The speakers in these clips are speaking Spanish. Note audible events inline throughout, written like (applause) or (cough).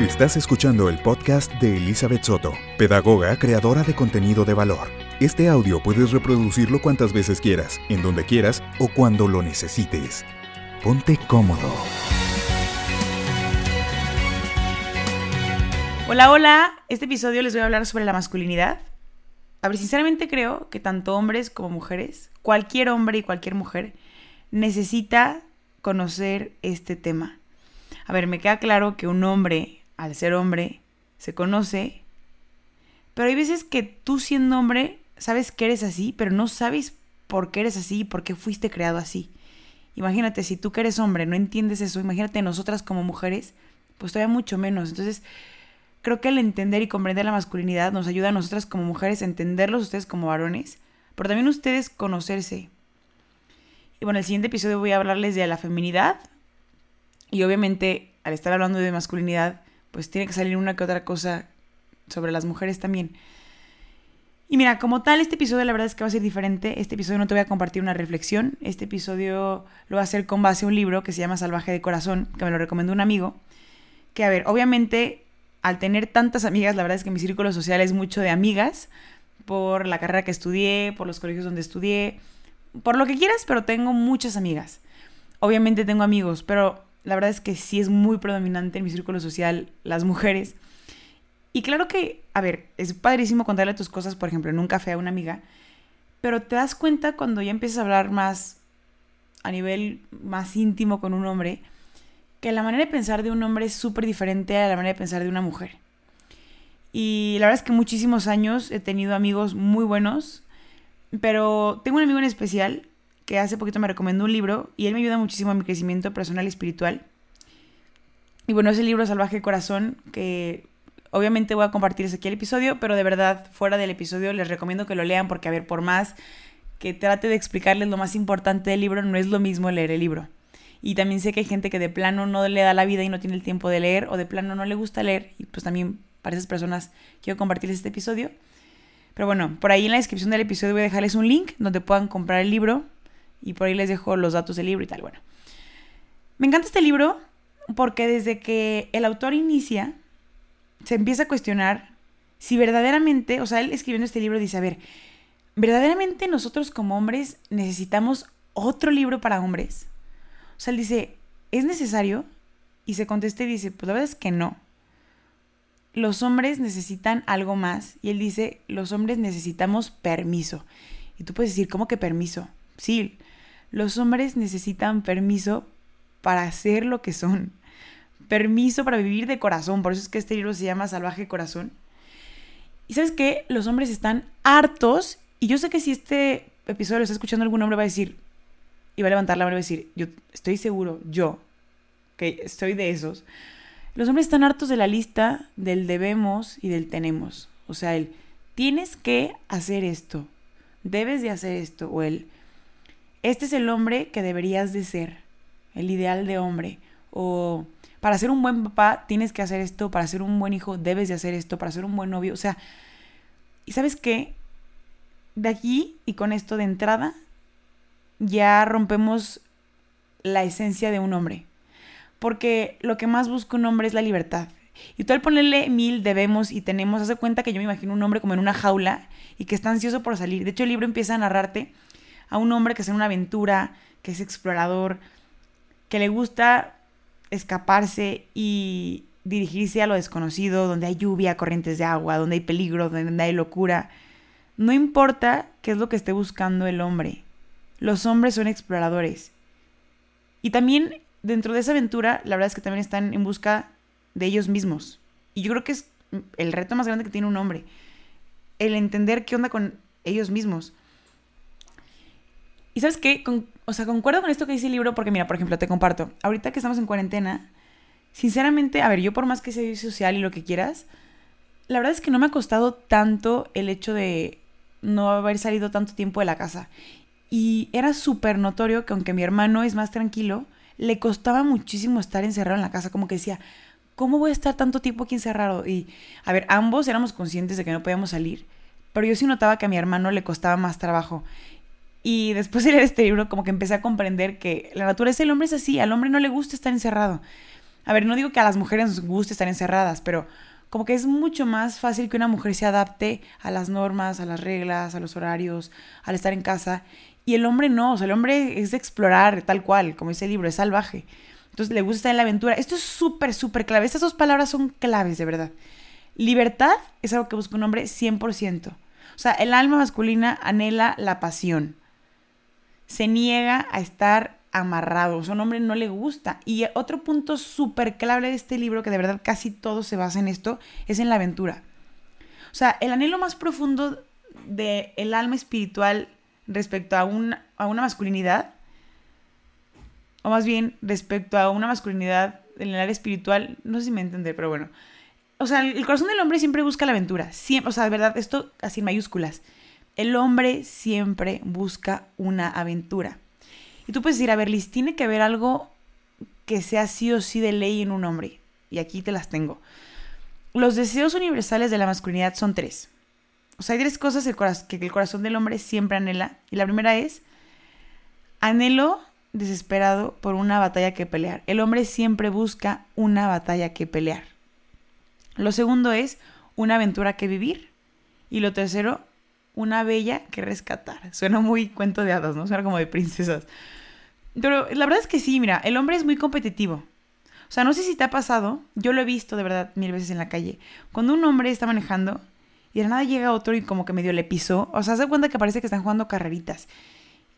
Estás escuchando el podcast de Elizabeth Soto, pedagoga creadora de contenido de valor. Este audio puedes reproducirlo cuantas veces quieras, en donde quieras o cuando lo necesites. Ponte cómodo. Hola, hola. Este episodio les voy a hablar sobre la masculinidad. A ver, sinceramente creo que tanto hombres como mujeres, cualquier hombre y cualquier mujer, necesita conocer este tema. A ver, me queda claro que un hombre, al ser hombre, se conoce, pero hay veces que tú siendo hombre sabes que eres así, pero no sabes por qué eres así y por qué fuiste creado así. Imagínate, si tú que eres hombre no entiendes eso, imagínate nosotras como mujeres, pues todavía mucho menos. Entonces, creo que el entender y comprender la masculinidad nos ayuda a nosotras como mujeres a entenderlos ustedes como varones, pero también ustedes conocerse. Y bueno, el siguiente episodio voy a hablarles de la feminidad, y obviamente, al estar hablando de masculinidad, pues tiene que salir una que otra cosa sobre las mujeres también. Y mira, como tal, este episodio la verdad es que va a ser diferente. Este episodio no te voy a compartir una reflexión. Este episodio lo va a hacer con base a un libro que se llama Salvaje de Corazón, que me lo recomendó un amigo. Que a ver, obviamente, al tener tantas amigas, la verdad es que mi círculo social es mucho de amigas, por la carrera que estudié, por los colegios donde estudié, por lo que quieras, pero tengo muchas amigas. Obviamente tengo amigos, pero la verdad es que sí es muy predominante en mi círculo social las mujeres. Y claro que, a ver, es padrísimo contarle tus cosas, por ejemplo, en un café a una amiga, pero te das cuenta cuando ya empiezas a hablar más a nivel más íntimo con un hombre, que la manera de pensar de un hombre es súper diferente a la manera de pensar de una mujer. Y la verdad es que muchísimos años he tenido amigos muy buenos, pero tengo un amigo en especial que hace poquito me recomendó un libro y él me ayuda muchísimo a mi crecimiento personal y espiritual. Y bueno, es el libro Salvaje Corazón, que obviamente voy a compartirles aquí el episodio, pero de verdad, fuera del episodio les recomiendo que lo lean porque, a ver, por más que trate de explicarles lo más importante del libro, no es lo mismo leer el libro. Y también sé que hay gente que de plano no le da la vida y no tiene el tiempo de leer, o de plano no le gusta leer, y pues también para esas personas quiero compartirles este episodio. Pero bueno, por ahí en la descripción del episodio voy a dejarles un link donde puedan comprar el libro y por ahí les dejo los datos del libro y tal. Bueno, me encanta este libro porque desde que el autor inicia, se empieza a cuestionar si verdaderamente, o sea, él escribiendo este libro dice, a ver, ¿verdaderamente nosotros como hombres necesitamos otro libro para hombres? O sea, él dice, ¿es necesario? Y se contesta y dice, pues la verdad es que no. Los hombres necesitan algo más. Y él dice, los hombres necesitamos permiso. Y tú puedes decir, ¿cómo que permiso? Sí, los hombres necesitan permiso para ser lo que son. Permiso para vivir de corazón. Por eso es que este libro se llama Salvaje Corazón. Y sabes qué? Los hombres están hartos. Y yo sé que si este episodio lo está escuchando algún hombre va a decir, y va a levantar la mano y va a decir, yo estoy seguro, yo, que estoy de esos. Los hombres están hartos de la lista del debemos y del tenemos. O sea, el tienes que hacer esto, debes de hacer esto, o el este es el hombre que deberías de ser, el ideal de hombre. O para ser un buen papá tienes que hacer esto, para ser un buen hijo debes de hacer esto, para ser un buen novio. O sea, ¿y sabes qué? De aquí y con esto de entrada ya rompemos la esencia de un hombre. Porque lo que más busca un hombre es la libertad. Y tú al ponerle mil debemos y tenemos, hace cuenta que yo me imagino un hombre como en una jaula y que está ansioso por salir. De hecho, el libro empieza a narrarte a un hombre que es en una aventura, que es explorador, que le gusta escaparse y dirigirse a lo desconocido, donde hay lluvia, corrientes de agua, donde hay peligro, donde hay locura. No importa qué es lo que esté buscando el hombre. Los hombres son exploradores. Y también dentro de esa aventura, la verdad es que también están en busca de ellos mismos. Y yo creo que es el reto más grande que tiene un hombre. El entender qué onda con ellos mismos. Y sabes qué, o sea, concuerdo con esto que dice el libro porque mira, por ejemplo, te comparto, ahorita que estamos en cuarentena, sinceramente, a ver, yo por más que sea social y lo que quieras, la verdad es que no me ha costado tanto el hecho de no haber salido tanto tiempo de la casa. Y era súper notorio que aunque mi hermano es más tranquilo, le costaba muchísimo estar encerrado en la casa, como que decía, ¿cómo voy a estar tanto tiempo aquí encerrado? Y, a ver, ambos éramos conscientes de que no podíamos salir, pero yo sí notaba que a mi hermano le costaba más trabajo. Y después de leer este libro, como que empecé a comprender que la naturaleza del hombre es así, al hombre no le gusta estar encerrado. A ver, no digo que a las mujeres nos guste estar encerradas, pero como que es mucho más fácil que una mujer se adapte a las normas, a las reglas, a los horarios, al estar en casa. Y el hombre no, o sea, el hombre es de explorar tal cual, como dice el libro, es salvaje. Entonces le gusta estar en la aventura. Esto es súper, súper clave. Estas dos palabras son claves, de verdad. Libertad es algo que busca un hombre 100%. O sea, el alma masculina anhela la pasión. Se niega a estar amarrado. O sea, un hombre no le gusta. Y otro punto súper clave de este libro, que de verdad casi todo se basa en esto, es en la aventura. O sea, el anhelo más profundo del el alma espiritual respecto a, a una masculinidad o más bien respecto a una masculinidad en el área espiritual, no sé si me entender, pero bueno. O sea, el corazón del hombre siempre busca la aventura. Siempre, o sea, de verdad, esto así en mayúsculas. El hombre siempre busca una aventura. Y tú puedes decir, a ver, Liz, tiene que haber algo que sea sí o sí de ley en un hombre. Y aquí te las tengo. Los deseos universales de la masculinidad son tres. O sea, hay tres cosas que el corazón del hombre siempre anhela. Y la primera es, anhelo desesperado por una batalla que pelear. El hombre siempre busca una batalla que pelear. Lo segundo es una aventura que vivir. Y lo tercero, una bella que rescatar. Suena muy cuento de hadas, ¿no? Suena como de princesas. Pero la verdad es que sí, mira, el hombre es muy competitivo. O sea, no sé si te ha pasado, yo lo he visto de verdad mil veces en la calle. Cuando un hombre está manejando y de nada llega otro y como que medio le pisó, o sea, se da cuenta que parece que están jugando carreritas.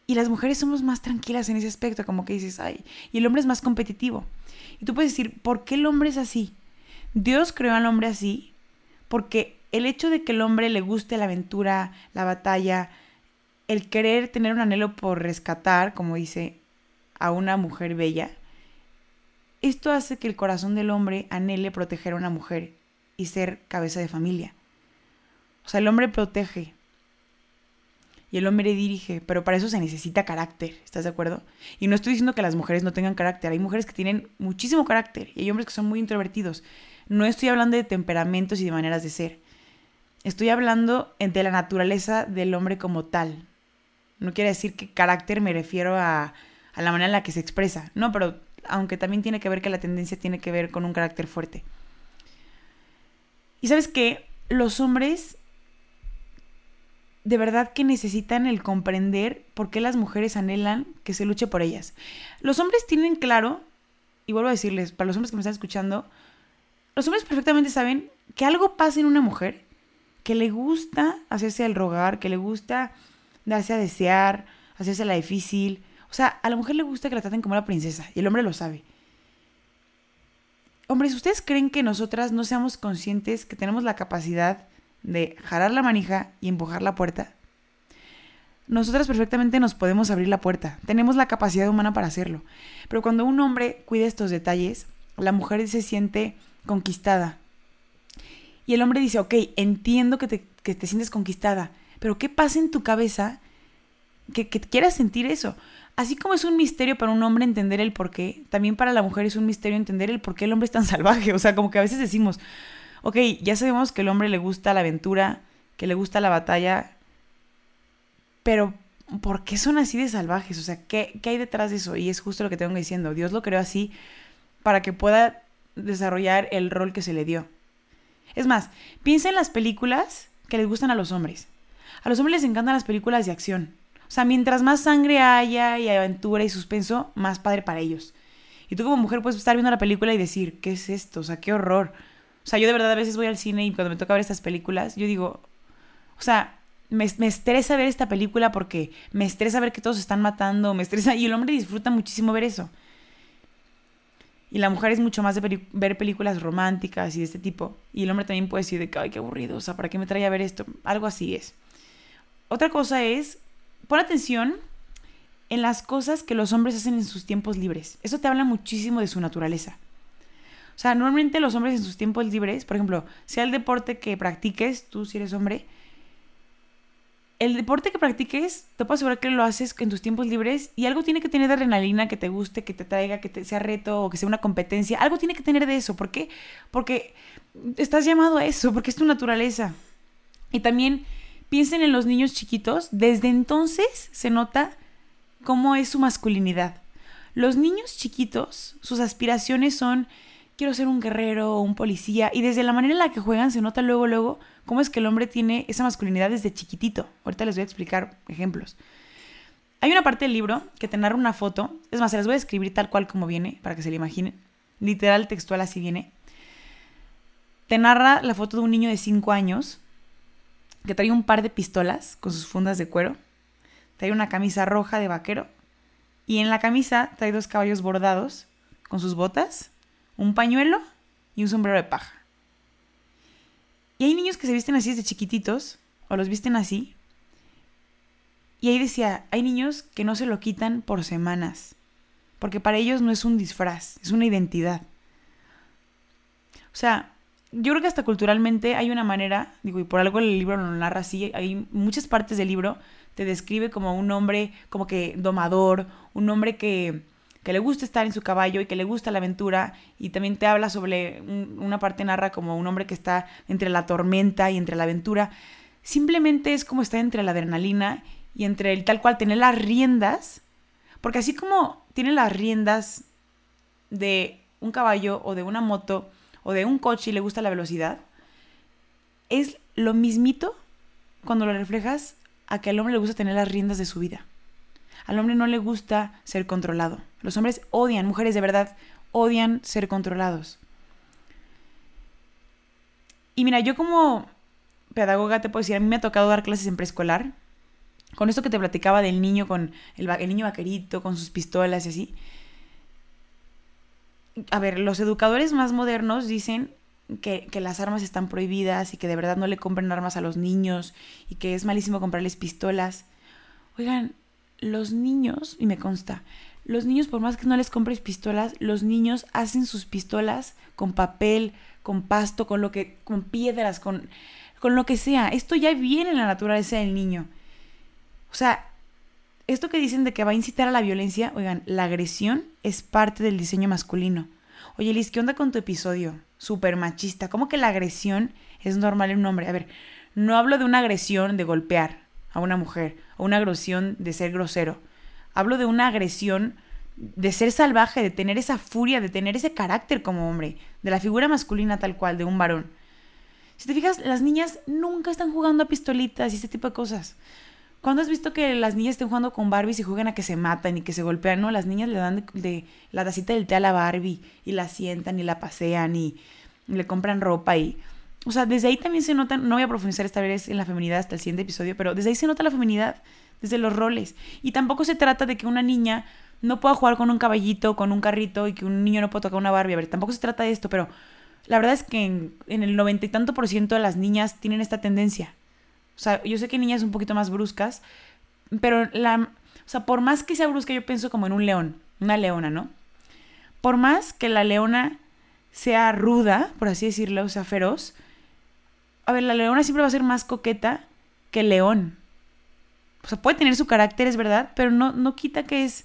Y las mujeres somos más tranquilas en ese aspecto, como que dices, ay, y el hombre es más competitivo. Y tú puedes decir, ¿por qué el hombre es así? Dios creó al hombre así porque el hecho de que el hombre le guste la aventura, la batalla, el querer tener un anhelo por rescatar, como dice, a una mujer bella, esto hace que el corazón del hombre anhele proteger a una mujer y ser cabeza de familia. O sea, el hombre protege, y el hombre dirige, pero para eso se necesita carácter, ¿estás de acuerdo? Y no estoy diciendo que las mujeres no tengan carácter, hay mujeres que tienen muchísimo carácter y hay hombres que son muy introvertidos. No estoy hablando de temperamentos y de maneras de ser. Estoy hablando de la naturaleza del hombre como tal. No quiere decir que carácter me refiero a, a la manera en la que se expresa. No, pero aunque también tiene que ver que la tendencia tiene que ver con un carácter fuerte. Y sabes que los hombres de verdad que necesitan el comprender por qué las mujeres anhelan que se luche por ellas. Los hombres tienen claro, y vuelvo a decirles, para los hombres que me están escuchando, los hombres perfectamente saben que algo pasa en una mujer que le gusta hacerse al rogar, que le gusta darse a desear, hacerse la difícil. O sea, a la mujer le gusta que la traten como una princesa y el hombre lo sabe. Hombres, ¿ustedes creen que nosotras no seamos conscientes que tenemos la capacidad de jalar la manija y empujar la puerta, nosotras perfectamente nos podemos abrir la puerta. Tenemos la capacidad humana para hacerlo. Pero cuando un hombre cuida estos detalles, la mujer se siente conquistada. Y el hombre dice, ok, entiendo que te, que te sientes conquistada, pero ¿qué pasa en tu cabeza que, que quieras sentir eso? Así como es un misterio para un hombre entender el por qué, también para la mujer es un misterio entender el por qué el hombre es tan (laughs) salvaje. O sea, como que a veces decimos, ok, ya sabemos que el hombre le gusta la aventura, que le gusta la batalla, pero ¿por qué son así de salvajes? O sea, ¿qué, ¿qué, hay detrás de eso? Y es justo lo que tengo diciendo. Dios lo creó así para que pueda desarrollar el rol que se le dio. Es más, piensa en las películas que les gustan a los hombres. A los hombres les encantan las películas de acción. O sea, mientras más sangre haya y aventura y suspenso, más padre para ellos. Y tú como mujer puedes estar viendo la película y decir, ¿qué es esto? O sea, qué horror. O sea, yo de verdad a veces voy al cine y cuando me toca ver estas películas, yo digo, o sea, me, me, estresa ver esta película porque me estresa ver que todos se están matando, me estresa, y el hombre disfruta muchísimo ver eso. Y la mujer es mucho más de ver películas románticas y de este tipo. Y el hombre también puede decir de que, ay, qué aburrido, o sea, ¿para qué me trae a ver esto? Algo así es. Otra cosa es, pon atención en las cosas que los hombres hacen en sus tiempos libres. Eso te habla muchísimo de su naturaleza. O sea, normalmente los hombres en sus tiempos libres, por ejemplo, sea el deporte que practiques, tú si eres hombre, el deporte que practiques, te puedo asegurar que lo haces en tus tiempos libres y algo tiene que tener de adrenalina que te guste, que te traiga, que te sea reto o que sea una competencia. Algo tiene que tener de eso. ¿Por qué? Porque estás llamado a eso, porque es tu naturaleza. Y también piensen en los niños chiquitos. Desde entonces se nota cómo es su masculinidad. Los niños chiquitos, sus aspiraciones son quiero ser un guerrero un policía. Y desde la manera en la que juegan se nota luego, luego, cómo es que el hombre tiene esa masculinidad desde chiquitito. Ahorita les voy a explicar ejemplos. Hay una parte del libro que te narra una foto. Es más, se las voy a escribir tal cual como viene, para que se la imaginen. Literal, textual, así viene. Te narra la foto de un niño de 5 años que trae un par de pistolas con sus fundas de cuero. Trae una camisa roja de vaquero. Y en la camisa trae dos caballos bordados con sus botas, un pañuelo y un sombrero de paja. Y hay niños que se visten así desde chiquititos, o los visten así. Y ahí decía, hay niños que no se lo quitan por semanas, porque para ellos no es un disfraz, es una identidad. O sea, yo creo que hasta culturalmente hay una manera, digo, y por algo el libro lo narra así, hay muchas partes del libro te describe como un hombre como que domador, un hombre que, que le gusta estar en su caballo y que le gusta la aventura y también te habla sobre una parte narra como un hombre que está entre la tormenta y entre la aventura. Simplemente es como estar entre la adrenalina y entre el tal cual tener las riendas, porque así como tiene las riendas de un caballo o de una moto, o de un coche y le gusta la velocidad, es lo mismito cuando lo reflejas a que al hombre le gusta tener las riendas de su vida. Al hombre no le gusta ser controlado. Los hombres odian, mujeres de verdad, odian ser controlados. Y mira, yo como pedagoga te puedo decir, a mí me ha tocado dar clases en preescolar, con esto que te platicaba del niño con el, niño vaquerito, con sus pistolas y así a ver, los educadores más modernos dicen que, las armas están prohibidas y que de verdad no le compren armas a los niños y que es malísimo comprarles pistolas. Oigan, los niños, y me consta, los niños, por más que no les compres pistolas, los niños hacen sus pistolas con papel, con pasto, con lo que, con piedras, con, con lo que sea. Esto ya viene en la naturaleza del niño. O sea, esto que dicen de que va a incitar a la violencia, oigan, la agresión es parte del diseño masculino. Oye, Liz, ¿qué onda con tu episodio? Súper machista. ¿Cómo que la agresión es normal en un hombre? A ver, no hablo de una agresión de golpear a una mujer o una agresión de ser grosero. Hablo de una agresión de ser salvaje, de tener esa furia, de tener ese carácter como hombre, de la figura masculina tal cual, de un varón. Si te fijas, las niñas nunca están jugando a pistolitas y ese tipo de cosas. ¿Cuándo has visto que las niñas estén jugando con Barbies y juegan a que se matan y que se golpean? No, las niñas le dan de, la tacita del té a la Barbie y la sientan y la pasean y, le compran ropa y... O sea, desde ahí también se nota, no voy a profundizar esta vez en la feminidad hasta el siguiente episodio, pero desde ahí se nota la feminidad, desde los roles. Y tampoco se trata de que una niña no pueda jugar con un caballito, con un carrito y que un niño no pueda tocar una Barbie. A ver, tampoco se trata de esto, pero la verdad es que en, en el noventa y tanto por ciento de las niñas tienen esta tendencia. O sea, yo sé que niñas un poquito más bruscas, pero la, o sea, por más que sea brusca, yo pienso como en un león, una leona, ¿no? Por más que la leona sea ruda, por así decirlo, o sea, feroz, a ver, la leona siempre va a ser más coqueta que el león. O sea, puede tener su carácter, es verdad, pero no, no quita que es,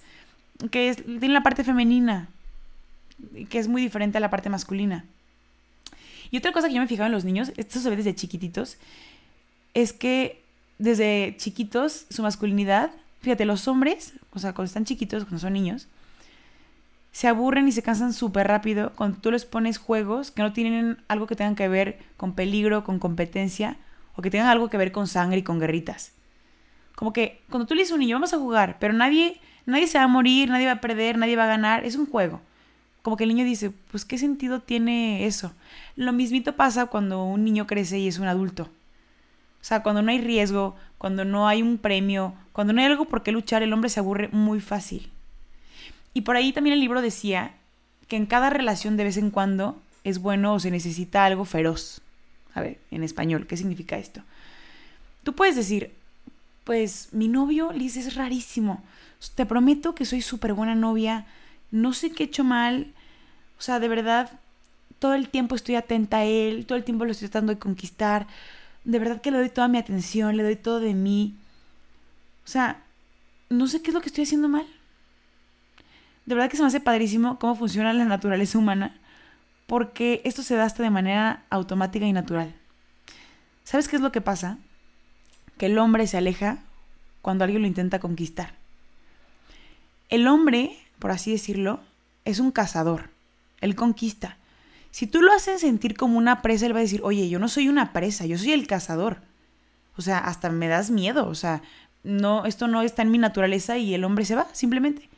que es, tiene la parte femenina, que es muy diferente a la parte masculina. Y otra cosa que yo me fijaba en los niños, esto se ve desde chiquititos, es que desde chiquitos su masculinidad, fíjate, los hombres, o sea, cuando están chiquitos, cuando son niños, se aburren y se cansan súper rápido cuando tú les pones juegos que no tienen algo que tengan que ver con peligro, con competencia, o que tengan algo que ver con sangre y con guerritas. Como que cuando tú le dices a un niño, vamos a jugar, pero nadie, nadie se va a morir, nadie va a perder, nadie va a ganar, es un juego. Como que el niño dice, pues ¿qué sentido tiene eso? Lo mismito pasa cuando un niño crece y es un adulto. O sea, cuando no hay riesgo, cuando no hay un premio, cuando no hay algo por qué luchar, el hombre se aburre muy fácil. Y por ahí también el libro decía que en cada relación de vez en cuando es bueno o se necesita algo feroz. A ver, en español, ¿qué significa esto? Tú puedes decir, pues mi novio, Liz, es rarísimo. Te prometo que soy súper buena novia, no sé qué he hecho mal. O sea, de verdad, todo el tiempo estoy atenta a él, todo el tiempo lo estoy tratando de conquistar de verdad que le doy toda mi atención, le doy todo de mí. O sea, no sé qué es lo que estoy haciendo mal. De verdad que se me hace padrísimo cómo funciona la naturaleza humana, porque esto se da de manera automática y natural. ¿Sabes qué es lo que pasa? Que el hombre se aleja cuando alguien lo intenta conquistar. El hombre, por así decirlo, es un cazador. Él conquista. Si tú lo haces sentir como una presa, él va a decir, oye, yo no soy una presa, yo soy el cazador. O sea, hasta me das miedo, o sea, no, esto no está en mi naturaleza y el hombre se va, simplemente.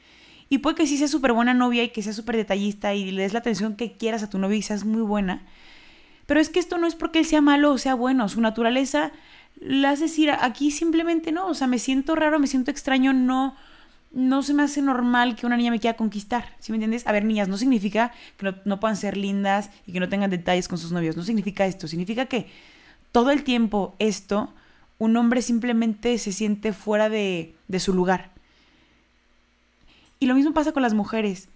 Y puede que sí sea súper buena novia y que sea súper detallista y le des la atención que quieras a tu novia y seas muy buena. Pero es que esto no es porque él sea malo o sea bueno, su naturaleza la hace decir, aquí simplemente no, o sea, me siento raro, me siento extraño, no, no se me hace normal que una niña me quiera conquistar, ¿sí me entiendes? A ver, niñas, no significa que no, no puedan ser lindas y que no tengan detalles con sus novios, no significa esto, significa que todo el tiempo esto, un hombre simplemente se siente fuera de, de su lugar. Y lo mismo pasa con las mujeres.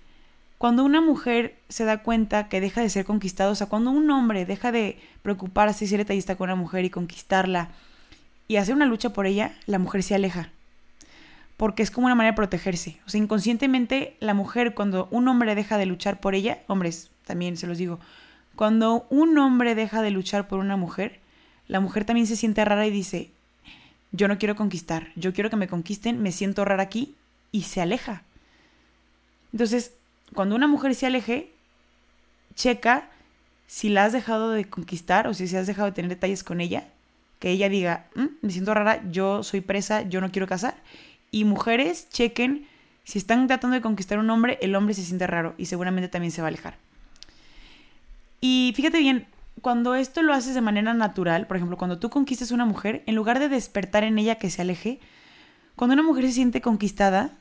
Cuando una mujer se da cuenta que deja de ser conquistada, o sea, cuando un hombre deja de preocuparse y ser detallista con una mujer y conquistarla y hacer una lucha por ella, la mujer se aleja. Porque es como una manera de protegerse. O sea, inconscientemente la mujer, cuando un hombre deja de luchar por ella, hombres, también se los digo, cuando un hombre deja de luchar por una mujer, la mujer también se siente rara y dice, yo no quiero conquistar, yo quiero que me conquisten, me siento rara aquí y se aleja. Entonces, cuando una mujer se aleje, checa si la has dejado de conquistar o si se has dejado de tener detalles con ella, que ella diga, mm, me siento rara, yo soy presa, yo no quiero casar. Y mujeres chequen si están tratando de conquistar un hombre, el hombre se siente raro y seguramente también se va a alejar. Y fíjate bien, cuando esto lo haces de manera natural, por ejemplo, cuando tú conquistas a una mujer, en lugar de despertar en ella que se aleje, cuando una mujer se siente conquistada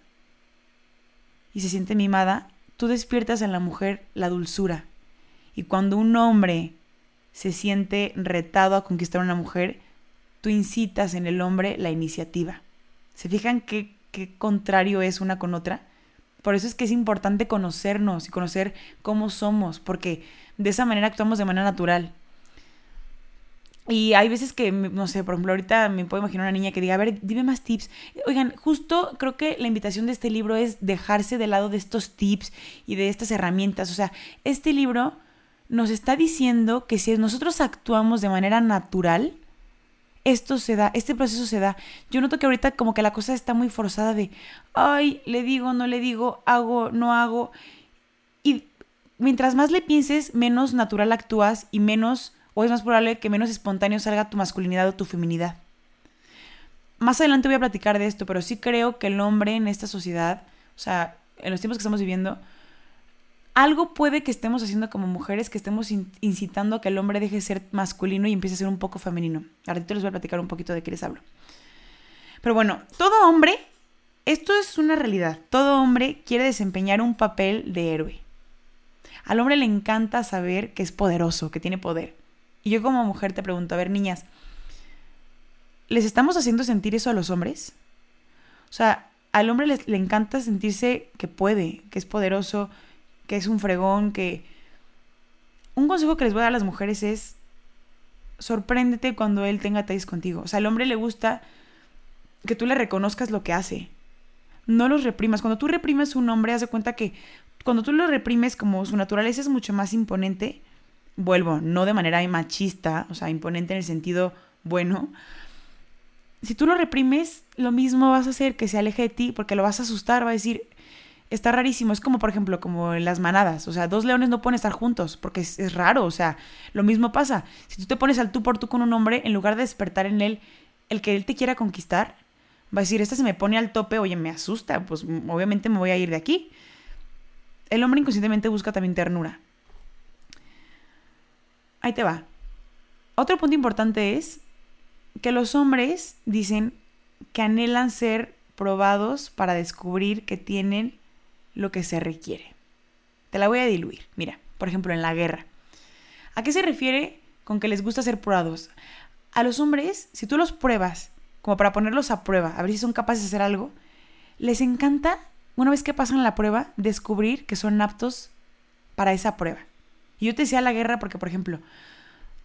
y se siente mimada, tú despiertas en la mujer la dulzura. Y cuando un hombre se siente retado a conquistar a una mujer, tú incitas en el hombre la iniciativa. ¿Se fijan qué, qué contrario es una con otra? Por eso es que es importante conocernos y conocer cómo somos, porque de esa manera actuamos de manera natural. Y hay veces que, no sé, por ejemplo, ahorita me puedo imaginar una niña que diga, a ver, dime más tips. Oigan, justo creo que la invitación de este libro es dejarse de lado de estos tips y de estas herramientas. O sea, este libro nos está diciendo que si nosotros actuamos de manera natural, esto se da, este proceso se da. Yo noto que ahorita como que la cosa está muy forzada de, ay, le digo, no le digo, hago, no hago. Y mientras más le pienses, menos natural actúas y menos o es más probable que menos espontáneo salga tu masculinidad o tu feminidad. Más adelante voy a platicar de esto, pero sí creo que el hombre en esta sociedad, o sea, en los tiempos que estamos viviendo, algo puede que estemos haciendo como mujeres, que estemos incitando a que el hombre deje de ser masculino y empiece a ser un poco femenino. Ahorita les voy a platicar un poquito de qué les hablo. Pero bueno, todo hombre, esto es una realidad, todo hombre quiere desempeñar un papel de héroe. Al hombre le encanta saber que es poderoso, que tiene poder. Y yo como mujer te pregunto, a ver, niñas, ¿les estamos haciendo sentir eso a los hombres? O sea, al hombre le encanta sentirse que puede, que es poderoso, que es un fregón, que... Un consejo que les voy a dar a las mujeres es, sorpréndete cuando él tenga detalles contigo. O sea, al hombre le gusta que tú le reconozcas lo que hace. No los reprimas. Cuando tú reprimes a un hombre, haz de cuenta que cuando tú lo reprimes, como su naturaleza es mucho más imponente, vuelvo, no de manera machista, o sea, imponente en el sentido bueno, si tú lo reprimes, lo mismo vas a hacer que se aleje de ti porque lo vas a asustar, va a decir, está rarísimo, es como por ejemplo, como en las manadas, o sea, dos leones no pueden estar juntos porque es, raro, o sea, lo mismo pasa, si tú te pones al tú por tú con un hombre, en lugar de despertar en él el que él te quiera conquistar, va a decir, esta se me pone al tope, oye, me asusta, pues obviamente me voy a ir de aquí. El hombre inconscientemente busca también ternura. Ahí te va. Otro punto importante es que los hombres dicen que anhelan ser probados para descubrir que tienen lo que se requiere. Te la voy a diluir. Mira, por ejemplo, en la guerra. ¿A qué se refiere con que les gusta ser probados? A los hombres, si tú los pruebas, como para ponerlos a prueba, a ver si son capaces de hacer algo, les encanta, una vez que pasan la prueba, descubrir que son aptos para esa prueba. Y yo te decía la guerra porque, por ejemplo,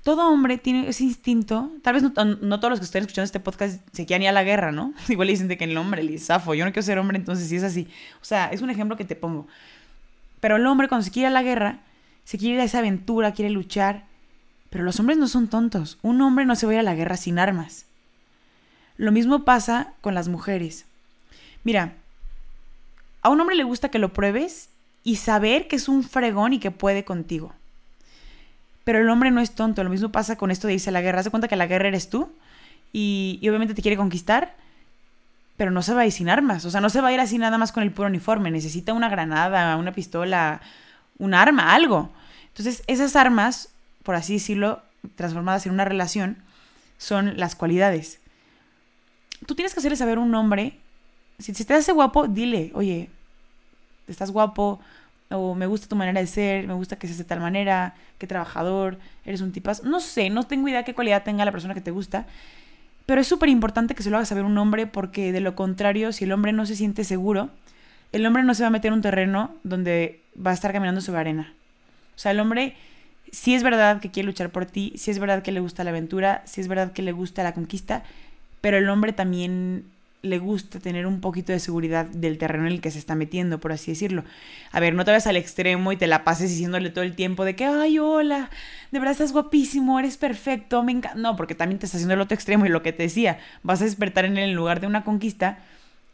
todo hombre tiene ese instinto, tal vez no, todos los que estén escuchando este podcast se quieran ir a la guerra, ¿no? (laughs) Igual dicen de que el hombre, el zafo, yo no quiero ser hombre, entonces sí es así. O sea, es un ejemplo que te pongo. Pero el hombre cuando se quiere ir a la guerra, se quiere ir a esa aventura, quiere luchar. Pero los hombres no son tontos. Un hombre no se va a ir a la guerra sin armas. Lo mismo pasa con las mujeres. Mira, a un hombre le gusta que lo pruebes y saber que es un fregón y que puede contigo. Pero el hombre no es tonto, lo mismo pasa con esto de irse a la guerra. Haz de cuenta que la guerra eres tú y, obviamente te quiere conquistar, pero no se va a ir sin armas. O sea, no se va a ir así nada más con el puro uniforme. Necesita una granada, una pistola, un arma, algo. Entonces, esas armas, por así decirlo, transformadas en una relación, son las cualidades. Tú tienes que hacerle saber a un hombre, si, te hace guapo, dile, oye, estás guapo, o me gusta tu manera de ser, me gusta que seas de tal manera, qué trabajador, eres un tipazo. No sé, no tengo idea qué cualidad tenga la persona que te gusta, pero es súper importante que se lo haga saber un hombre porque de lo contrario, si el hombre no se siente seguro, el hombre no se va a meter en un terreno donde va a estar caminando sobre arena. O sea, el hombre si es verdad que quiere luchar por ti, si es verdad que le gusta la aventura, si es verdad que le gusta la conquista, pero el hombre también le gusta tener un poquito de seguridad del terreno en el que se está metiendo, por así decirlo. A ver, no te vayas al extremo y te la pases diciéndole todo el tiempo de que, ay, hola, de verdad estás guapísimo, eres perfecto, me encanta. No, porque también te está haciendo el otro extremo y lo que te decía, vas a despertar en el lugar de una conquista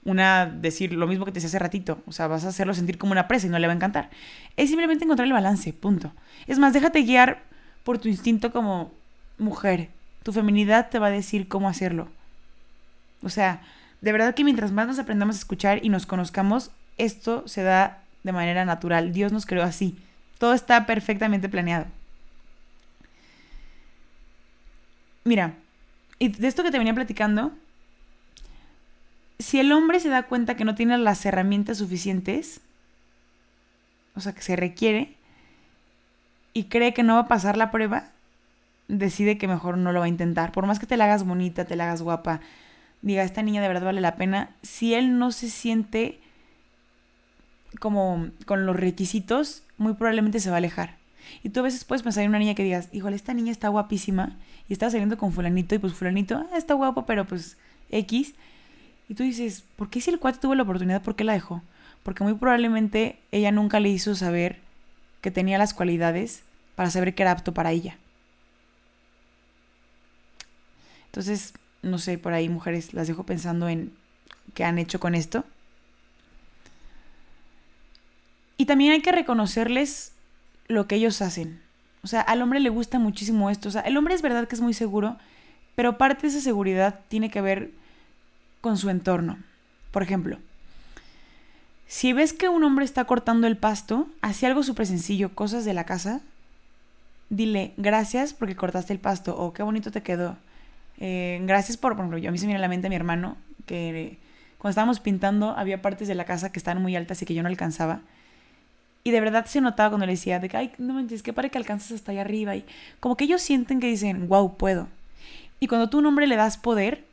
una decir lo mismo que te decía hace ratito, o sea, vas a hacerlo sentir como una presa y no le va a encantar. Es simplemente encontrar el balance, punto. Es más, déjate guiar por tu instinto como mujer. Tu feminidad te va a decir cómo hacerlo. O sea, de verdad que mientras más nos aprendamos a escuchar y nos conozcamos, esto se da de manera natural. Dios nos creó así. Todo está perfectamente planeado. Mira, y de esto que te venía platicando, si el hombre se da cuenta que no tiene las herramientas suficientes, o sea, que se requiere, y cree que no va a pasar la prueba, decide que mejor no lo va a intentar. Por más que te la hagas bonita, te la hagas guapa, diga, esta niña de verdad vale la pena, si él no se siente como con los requisitos, muy probablemente se va a alejar. Y tú a veces puedes pensar en una niña que digas, híjole, esta niña está guapísima y está saliendo con fulanito y pues fulanito ah, está guapo, pero pues X. Y tú dices, ¿por qué si el cuate tuvo la oportunidad, por qué la dejó? Porque muy probablemente ella nunca le hizo saber que tenía las cualidades para saber que era apto para ella. Entonces, no sé, por ahí mujeres las dejo pensando en qué han hecho con esto. Y también hay que reconocerles lo que ellos hacen. O sea, al hombre le gusta muchísimo esto. O sea, el hombre es verdad que es muy seguro, pero parte de esa seguridad tiene que ver con su entorno. Por ejemplo, si ves que un hombre está cortando el pasto, hace algo súper sencillo, cosas de la casa, dile gracias porque cortaste el pasto o qué bonito te quedó. Eh, gracias por, por ejemplo, yo a mí se me viene a la mente a mi hermano que cuando estábamos pintando había partes de la casa que estaban muy altas y que yo no alcanzaba. Y de verdad se notaba cuando le decía de que, ay, no entiendes, que para que alcances hasta allá arriba. Y como que ellos sienten que dicen, wow, puedo. Y cuando tú a un hombre le das poder,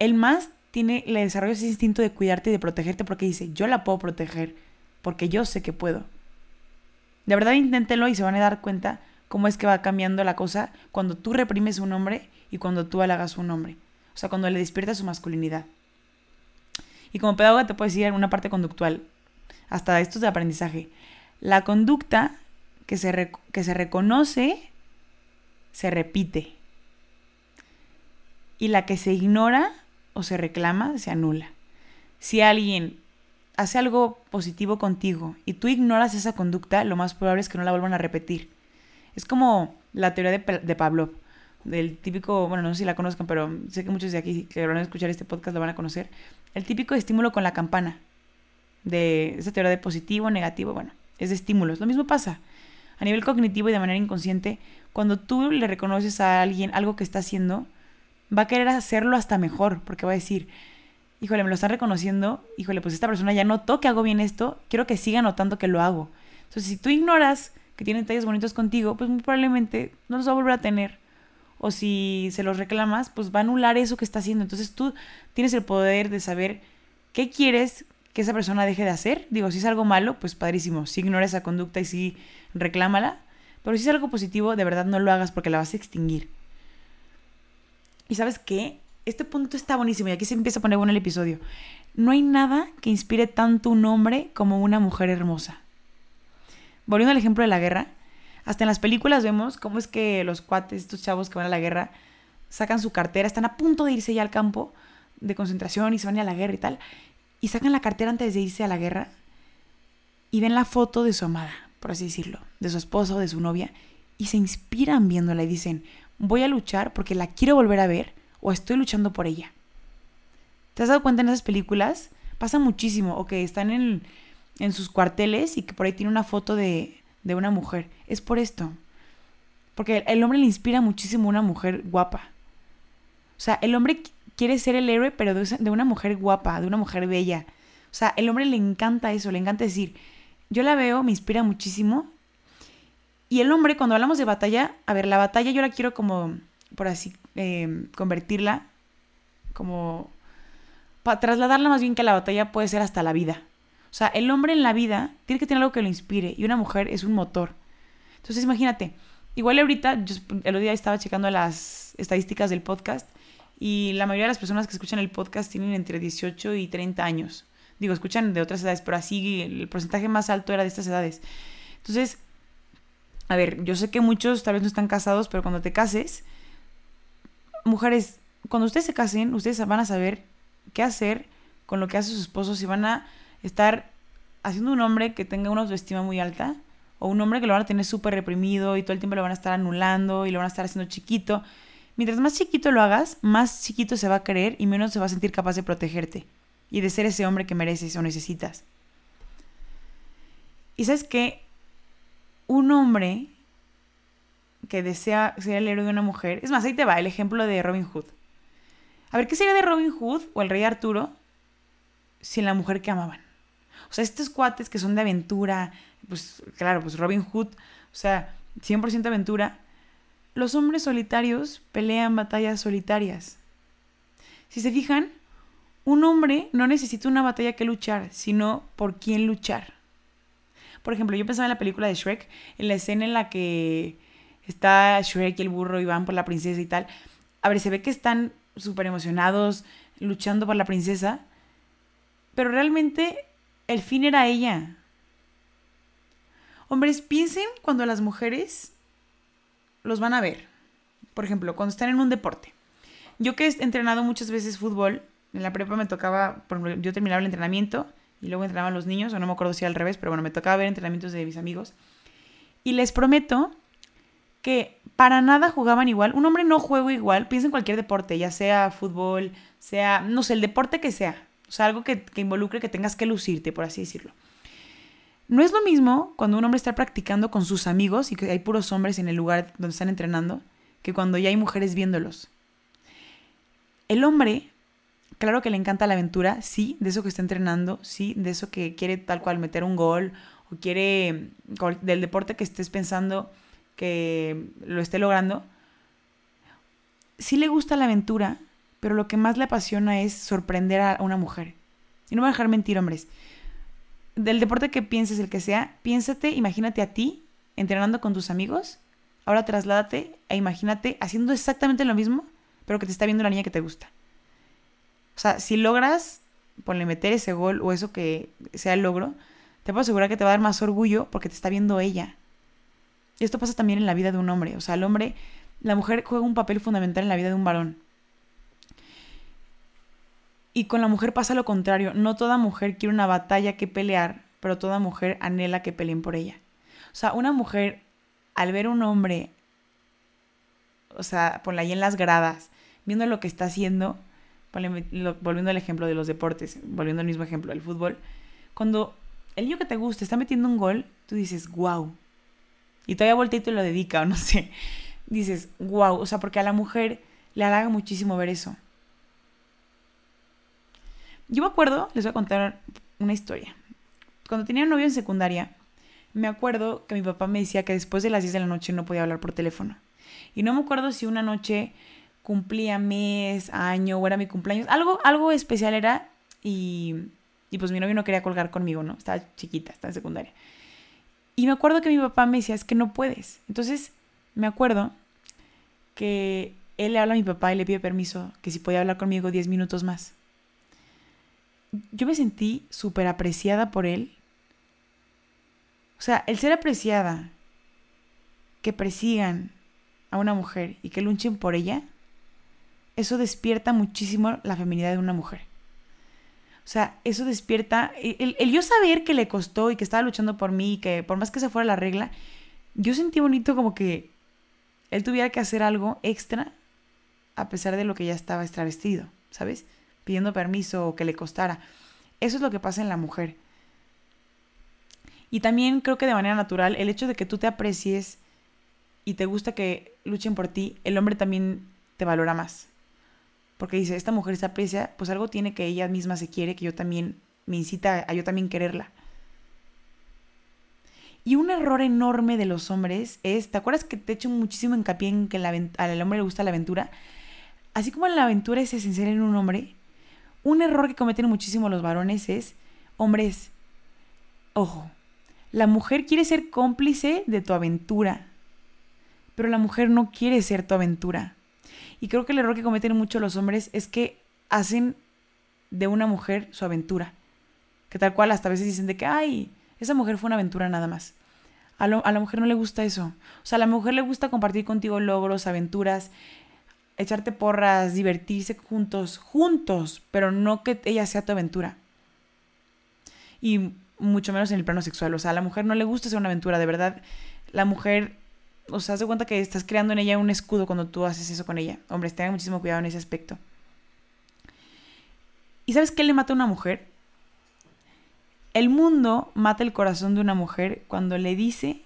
el más tiene, le desarrolla ese instinto de cuidarte y de protegerte porque dice, yo la puedo proteger, porque yo sé que puedo. De verdad inténtelo y se van a dar cuenta cómo es que va cambiando la cosa cuando tú reprimes un hombre y cuando tú halagas un hombre. O sea, cuando le despiertas su masculinidad. Y como pedagoga te puedo decir una parte conductual, hasta esto es de aprendizaje. La conducta que se, que se reconoce se repite. Y la que se ignora o se reclama, se anula. Si alguien hace algo positivo contigo y tú ignoras esa conducta, lo más probable es que no la vuelvan a repetir. Es como la teoría de, de Pavlov, del típico, bueno, no sé si la conozcan, pero sé que muchos de aquí que van a escuchar este podcast lo van a conocer, el típico estímulo con la campana, de esa teoría de positivo, negativo, bueno, es de estímulos. Lo mismo pasa a nivel cognitivo y de manera inconsciente, cuando tú le reconoces a alguien algo que está haciendo, va a querer hacerlo hasta mejor, porque va a decir, híjole, me lo están reconociendo, híjole, pues esta persona ya notó que hago bien esto, quiero que siga notando que lo hago. Entonces, si tú ignoras que tiene detalles bonitos contigo, pues muy probablemente no los va a volver a tener. O si se los reclamas, pues va a anular eso que está haciendo. Entonces tú tienes el poder de saber qué quieres que esa persona deje de hacer. Digo, si es algo malo, pues padrísimo. Si ignora esa conducta y si reclámala. Pero si es algo positivo, de verdad no lo hagas porque la vas a extinguir. Y sabes qué? Este punto está buenísimo y aquí se empieza a poner bueno el episodio. No hay nada que inspire tanto un hombre como una mujer hermosa. Volviendo al ejemplo de la guerra, hasta en las películas vemos cómo es que los cuates, estos chavos que van a la guerra, sacan su cartera, están a punto de irse ya al campo de concentración y se van a, la guerra y tal, y sacan la cartera antes de irse a la guerra y ven la foto de su amada, por así decirlo, de su esposo de su novia, y se inspiran viéndola y dicen, voy a luchar porque la quiero volver a ver o estoy luchando por ella. ¿Te has dado cuenta en esas películas? Pasa muchísimo, o que están en, en sus cuarteles y que por ahí tiene una foto de, de una mujer. Es por esto. Porque el hombre le inspira muchísimo una mujer guapa. O sea, el hombre quiere ser el héroe, pero de una mujer guapa, de una mujer bella. O sea, el hombre le encanta eso, le encanta decir, yo la veo, me inspira muchísimo. Y el hombre, cuando hablamos de batalla, a ver, la batalla yo la quiero como, por así, eh, convertirla, como, para trasladarla más bien que la batalla puede ser hasta la vida. O sea, el hombre en la vida tiene que tener algo que lo inspire y una mujer es un motor. Entonces, imagínate, igual ahorita, yo el otro día estaba checando las estadísticas del podcast y la mayoría de las personas que escuchan el podcast tienen entre 18 y 30 años. Digo, escuchan de otras edades, pero así el porcentaje más alto era de estas edades. Entonces, a ver, yo sé que muchos tal vez no están casados, pero cuando te cases, mujeres, cuando ustedes se casen, ustedes van a saber qué hacer con lo que hace su esposo, si van a estar haciendo un hombre que tenga una autoestima muy alta o un hombre que lo van a tener súper reprimido y todo el tiempo lo van a estar anulando y lo van a estar haciendo chiquito. Mientras más chiquito lo hagas, más chiquito se va a creer y menos se va a sentir capaz de protegerte y de ser ese hombre que mereces o necesitas. Y sabes que un hombre que desea ser el héroe de una mujer, es más, ahí te va el ejemplo de Robin Hood. A ver, ¿qué sería de Robin Hood o el rey Arturo sin la mujer que amaban? O sea, estos cuates que son de aventura, pues claro, pues Robin Hood, o sea, 100% aventura. Los hombres solitarios pelean batallas solitarias. Si se fijan, un hombre no necesita una batalla que luchar, sino por quién luchar. Por ejemplo, yo pensaba en la película de Shrek, en la escena en la que está Shrek y el burro y van por la princesa y tal. A ver, se ve que están súper emocionados, luchando por la princesa, pero realmente el fin era ella. Hombres, piensen cuando las mujeres los van a ver. Por ejemplo, cuando están en un deporte. Yo que he entrenado muchas veces fútbol, en la prepa me tocaba, yo terminaba el entrenamiento y luego entrenaban los niños, o no me acuerdo si al revés, pero bueno, me tocaba ver entrenamientos de mis amigos. Y les prometo que para nada jugaban igual. Un hombre no juega igual, piensa en cualquier deporte, ya sea fútbol, sea, no sé, el deporte que sea. Sea, algo que, que involucre que tengas que lucirte, por así decirlo. No es lo mismo cuando un hombre está practicando con sus amigos y que hay puros hombres en el lugar donde están entrenando, que cuando ya hay mujeres viéndolos. El hombre, claro que le encanta la aventura, sí, de eso que está entrenando, sí, de eso que quiere tal cual meter un gol o quiere del deporte que estés pensando que lo esté logrando. Sí le gusta la aventura, pero lo que más le apasiona es sorprender a una mujer. Y no me voy a dejar mentir, hombres. Del deporte que pienses, el que sea, piénsate, imagínate a ti entrenando con tus amigos. Ahora trasládate e imagínate haciendo exactamente lo mismo, pero que te está viendo la niña que te gusta. O sea, si logras ponle meter ese gol o eso que sea el logro, te puedo asegurar que te va a dar más orgullo porque te está viendo ella. Y esto pasa también en la vida de un hombre. O sea, el hombre, la mujer juega un papel fundamental en la vida de un varón. Y con la mujer pasa lo contrario. No toda mujer quiere una batalla que pelear, pero toda mujer anhela que peleen por ella. O sea, una mujer, al ver a un hombre, o sea, ponla ahí en las gradas, viendo lo que está haciendo, volviendo al ejemplo de los deportes, volviendo al mismo ejemplo del fútbol, cuando el niño que te gusta está metiendo un gol, tú dices, wow. Y todavía voltea y te lo dedica, o no sé. Dices, wow. O sea, porque a la mujer le halaga muchísimo ver eso. Yo me acuerdo, les voy a contar una historia. Cuando tenía novio en secundaria, me acuerdo que mi papá me decía que después de las 10 de la noche no podía hablar por teléfono. Y no me acuerdo si una noche cumplía mes, año o era mi cumpleaños. Algo, algo especial era y, y pues mi novio no quería colgar conmigo, ¿no? Estaba chiquita, estaba en secundaria. Y me acuerdo que mi papá me decía, es que no puedes. Entonces me acuerdo que él le habla a mi papá y le pide permiso, que si podía hablar conmigo 10 minutos más yo me sentí súper apreciada por él. O sea, el ser apreciada, que persigan a una mujer y que luchen por ella, eso despierta muchísimo la feminidad de una mujer. O sea, eso despierta, el, yo saber que le costó y que estaba luchando por mí y que por más que se fuera la regla, yo sentí bonito como que él tuviera que hacer algo extra a pesar de lo que ya estaba extravestido, ¿sabes? Pidiendo permiso o que le costara. Eso es lo que pasa en la mujer. Y también creo que de manera natural, el hecho de que tú te aprecies y te gusta que luchen por ti, el hombre también te valora más. Porque dice, esta mujer se aprecia, pues algo tiene que ella misma se quiere, que yo también me incita a yo también quererla. Y un error enorme de los hombres es, ¿te acuerdas que te he hecho muchísimo hincapié en que al hombre le gusta la aventura? Así como la aventura es esencial en un hombre, un error que cometen muchísimo los varones es, hombres, ojo, la mujer quiere ser cómplice de tu aventura, pero la mujer no quiere ser tu aventura. Y creo que el error que cometen mucho los hombres es que hacen de una mujer su aventura. Que tal cual hasta a veces dicen de que, ay, esa mujer fue una aventura nada más. A, a, la mujer no le gusta eso. O sea, a la mujer le gusta compartir contigo logros, aventuras, echarte porras, divertirse juntos, juntos, pero no que ella sea tu aventura. Y mucho menos en el plano sexual. O sea, a la mujer no le gusta ser una aventura, de verdad. La mujer, o sea, hace cuenta que estás creando en ella un escudo cuando tú haces eso con ella. Hombres, tengan muchísimo cuidado en ese aspecto. ¿Y sabes qué le mata a una mujer? El mundo mata el corazón de una mujer cuando le dice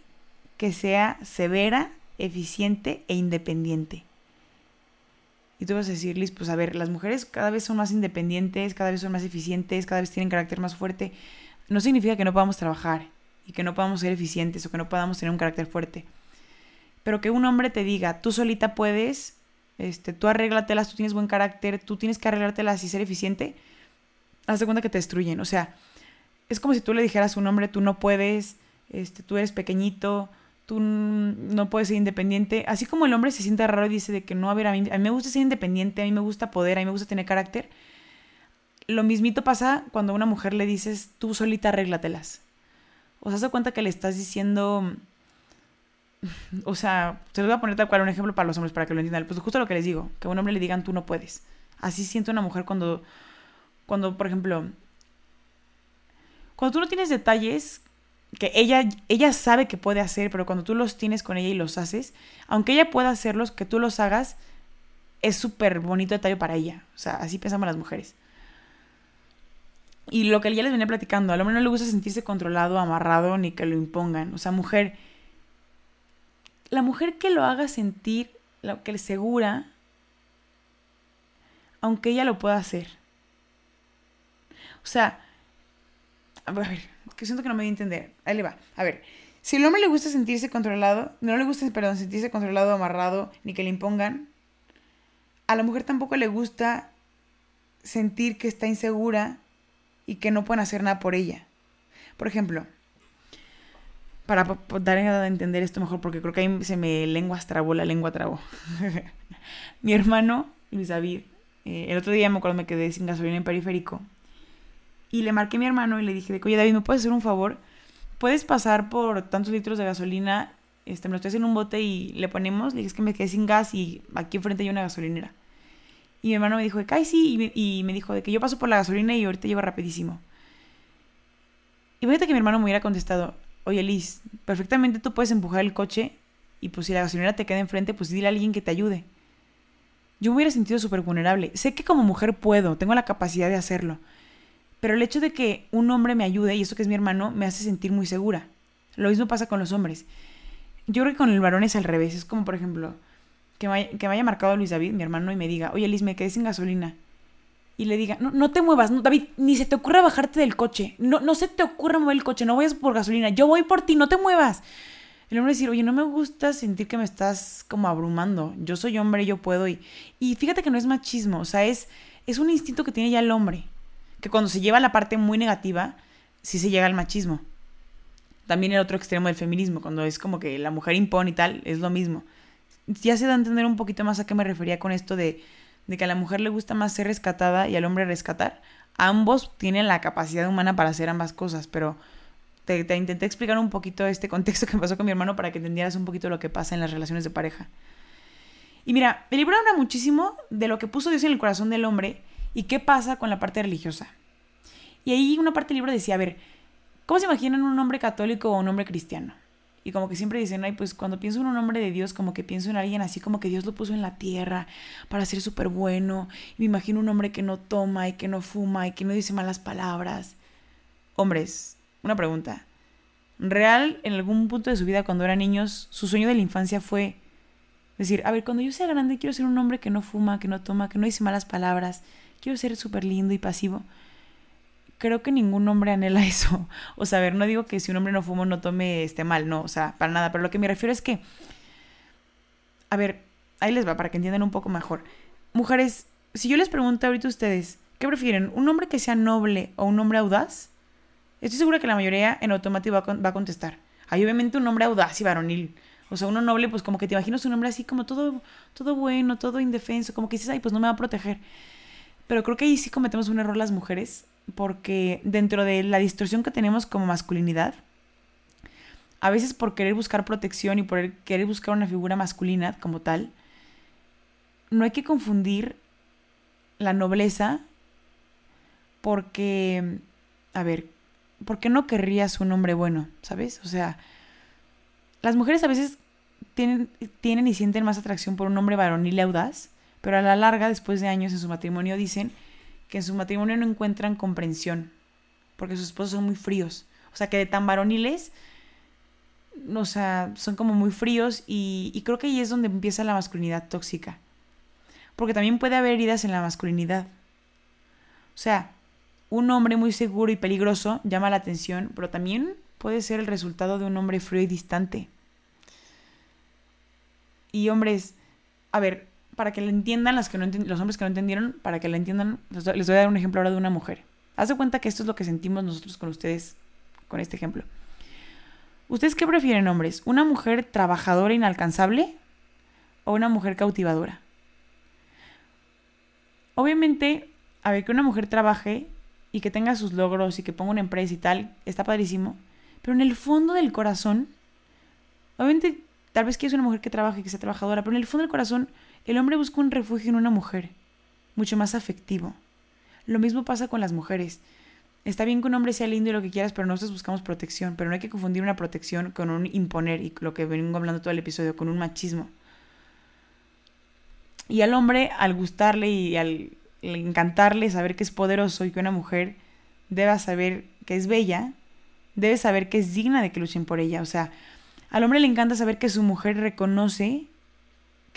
que sea severa, eficiente e independiente. Y tú vas a decir, Liz, pues a ver, las mujeres cada vez son más independientes, cada vez son más eficientes, cada vez tienen carácter más fuerte no significa que no podamos trabajar y que no podamos ser eficientes o que no podamos tener un carácter fuerte. Pero que un hombre te diga, tú solita puedes, este, tú arréglatelas, tú tienes buen carácter, tú tienes que arreglártelas y ser eficiente, haz de cuenta que te destruyen. O sea, es como si tú le dijeras a un hombre, tú no puedes, este, tú eres pequeñito, tú no puedes ser independiente. Así como el hombre se siente raro y dice de que no, a ver, a mí, a mí me gusta ser independiente, a mí me gusta poder, a mí me gusta tener carácter lo mismito pasa cuando a una mujer le dices, tú solita arréglatelas. O sea, se cuenta que le estás diciendo, (laughs) o sea, te voy a poner tal cual un ejemplo para los hombres para que lo entiendan. Pues justo lo que les digo, que a un hombre le digan, tú no puedes. Así siente una mujer cuando, cuando, por ejemplo, cuando tú no tienes detalles que ella, ella sabe que puede hacer, pero cuando tú los tienes con ella y los haces, aunque ella pueda hacerlos, que tú los hagas, es súper bonito detalle para ella. O sea, así pensamos las mujeres. Y lo que ya les venía platicando, al hombre no le gusta sentirse controlado, amarrado, ni que lo impongan. O sea, mujer, la mujer que lo haga sentir, lo que le segura, aunque ella lo pueda hacer. O sea, a ver, que siento que no me voy a entender. Ahí le va. A ver, si al hombre le gusta sentirse controlado, no le gusta, perdón, sentirse controlado, amarrado, ni que le impongan, a la mujer tampoco le gusta sentir que está insegura y que no pueden hacer nada por ella. Por ejemplo, para dar a entender esto mejor, porque creo que ahí se me lengua trabó, la lengua trabó. (laughs) Mi hermano, Luis David, eh, el otro día me acuerdo me quedé sin gasolina en periférico. Y le marqué a mi hermano y le dije, oye David, ¿me puedes hacer un favor? ¿Puedes pasar por tantos litros de gasolina? Este, me lo estoy haciendo un bote y le ponemos. Le dije, es que me quedé sin gas y aquí enfrente hay una casolinera. Y mi hermano me dijo de que, sí, y me, dijo de que yo paso por la gasolina y ahorita llego rapidísimo. Y fíjate que mi hermano me hubiera contestado, oye Liz, perfectamente tú puedes empujar el coche y pues si la gasolinera te queda enfrente, pues dile a alguien que te ayude. Yo me hubiera sentido súper vulnerable. Sé que como mujer puedo, tengo la capacidad de hacerlo. Pero el hecho de que un hombre me ayude, y eso que es mi hermano, me hace sentir muy segura. Lo mismo pasa con los hombres. Yo creo que con el varón es al revés. Es como, por ejemplo, que me, haya, marcado Luis David, mi hermano, y me diga, oye Liz, me quedé sin gasolina. Y le diga, no, no te muevas, no, David, ni se te ocurra bajarte del coche. No, no se te ocurra mover el coche, no vayas por gasolina. Yo voy por ti, no te muevas. El hombre decir, oye, no me gusta sentir que me estás como abrumando. Yo soy hombre, yo puedo. Y, y fíjate que no es machismo, o sea, es, es un instinto que tiene ya el hombre. Que cuando se lleva la parte muy negativa, sí se llega al machismo. También el otro extremo del feminismo, cuando es como que la mujer impone y tal, es lo mismo ya se da a entender un poquito más a qué me refería con esto de, que a la mujer le gusta más ser rescatada y al hombre rescatar. Ambos tienen la capacidad humana para hacer ambas cosas, pero te, te, intenté explicar un poquito este contexto que pasó con mi hermano para que entendieras un poquito lo que pasa en las relaciones de pareja. Y mira, el libro habla muchísimo de lo que puso Dios en el corazón del hombre y qué pasa con la parte religiosa. Y ahí una parte del libro decía, a ver, ¿cómo se imaginan un hombre católico o un hombre cristiano? Y como que siempre dicen, ay, pues cuando pienso en un hombre de Dios, como que pienso en alguien así como que Dios lo puso en la tierra para ser súper bueno. Y me imagino un hombre que no toma y que no fuma y que no dice malas palabras. Hombres, una pregunta. Real, en algún punto de su vida, cuando eran niños, su sueño de la infancia fue decir, a ver, cuando yo sea grande quiero ser un hombre que no fuma, que no toma, que no dice malas palabras, quiero ser súper lindo y pasivo. Creo que ningún hombre anhela (laughs) eso. O sea, a ver, no digo que si un hombre no fuma no tome esté mal, no, o sea, para nada, pero lo que me refiero es que, a ver, ahí les va para que entiendan un poco mejor. Mujeres, si yo les pregunto ahorita a ustedes, ¿qué prefieren? ¿Un hombre que sea noble o un hombre audaz? Estoy segura que la mayoría en automático va a, contestar. Hay obviamente un hombre audaz y varonil. O sea, uno noble, pues como que te imaginas un hombre así como todo, todo bueno, todo indefenso, como que dices, ay, pues no me va a proteger. Pero creo que ahí sí cometemos un error las mujeres, porque dentro de la distorsión que tenemos como masculinidad, a veces por querer buscar protección y por querer buscar una figura masculina como tal, no hay que confundir la nobleza porque, a ver, ¿por qué no querrías un hombre bueno? ¿Sabes? O sea, las mujeres a veces tienen, tienen y sienten más atracción por un hombre varonil y audaz, pero a la larga, después de años en su matrimonio, dicen que en su matrimonio no encuentran comprensión, porque sus esposos son muy fríos. O sea, que de tan varoniles, o sea, son como muy fríos y, y creo que ahí es donde empieza la masculinidad tóxica. Porque también puede haber heridas en la masculinidad. O sea, un hombre muy seguro y peligroso llama la atención, pero también puede ser el resultado de un hombre frío y distante. Y hombres, a ver, para que lo entiendan las que no los hombres que no entendieron, para que lo entiendan, les voy a dar un ejemplo ahora de una mujer. Haz de cuenta que esto es lo que sentimos nosotros con ustedes con este ejemplo. ¿Ustedes qué prefieren, hombres? ¿Una mujer trabajadora inalcanzable o una mujer cautivadora? Obviamente, a ver, que una mujer trabaje y que tenga sus logros y que ponga una empresa y tal, está padrísimo. Pero en el fondo del corazón, obviamente, tal vez que es una mujer que trabaje y que sea trabajadora, pero en el fondo del corazón, el hombre busca un refugio en una mujer, mucho más afectivo. Lo mismo pasa con las mujeres. Está bien que un hombre sea lindo y lo que quieras, pero nosotros buscamos protección, pero no hay que confundir una protección con un imponer y lo que vengo hablando todo el episodio, con un machismo. Y al hombre, al gustarle y al encantarle, saber que es poderoso y que una mujer deba saber que es bella, debe saber que es digna de que luchen por ella. O sea, al hombre le encanta saber que su mujer reconoce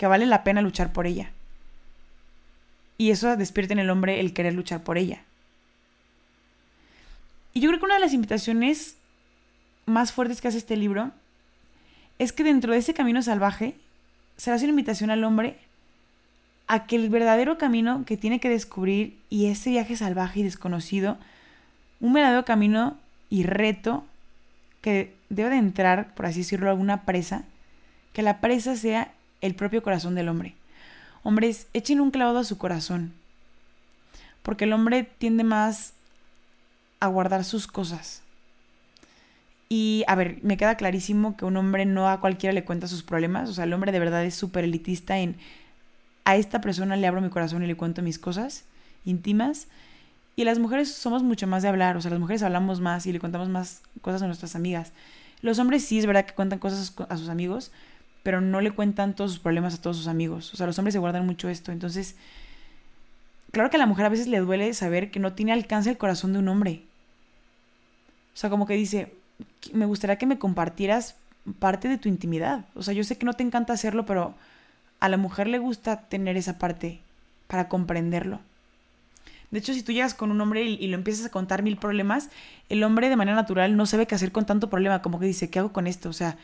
que vale la pena luchar por ella. Y eso despierta en el hombre el querer luchar por ella. Y yo creo que una de las invitaciones más fuertes que hace este libro es que dentro de ese camino salvaje se hace una invitación al hombre a que el verdadero camino que tiene que descubrir y ese viaje salvaje y desconocido, un verdadero camino y reto que debe de entrar, por así decirlo, alguna presa, que la presa sea el propio corazón del hombre. Hombres, echen un clavado a su corazón, porque el hombre tiende más a guardar sus cosas. Y a ver, me queda clarísimo que un hombre no a cualquiera le cuenta sus problemas, o sea, el hombre de verdad es súper elitista en a esta persona le abro mi corazón y le cuento mis cosas íntimas. Y las mujeres somos mucho más de hablar, o sea, las mujeres hablamos más y le contamos más cosas a nuestras amigas. Los hombres sí es verdad que cuentan cosas a sus amigos, pero no le cuentan todos sus problemas a todos sus amigos. O sea, los hombres se guardan mucho esto. Entonces, claro que a la mujer a veces le duele saber que no tiene alcance el corazón de un hombre. O sea, como que dice, me gustaría que me compartieras parte de tu intimidad. O sea, yo sé que no te encanta hacerlo, pero a la mujer le gusta tener esa parte para comprenderlo. De hecho, si tú llegas con un hombre y, lo empiezas a contar mil problemas, el hombre de manera natural no sabe qué hacer con tanto problema, como que dice, ¿qué hago con esto? O sea,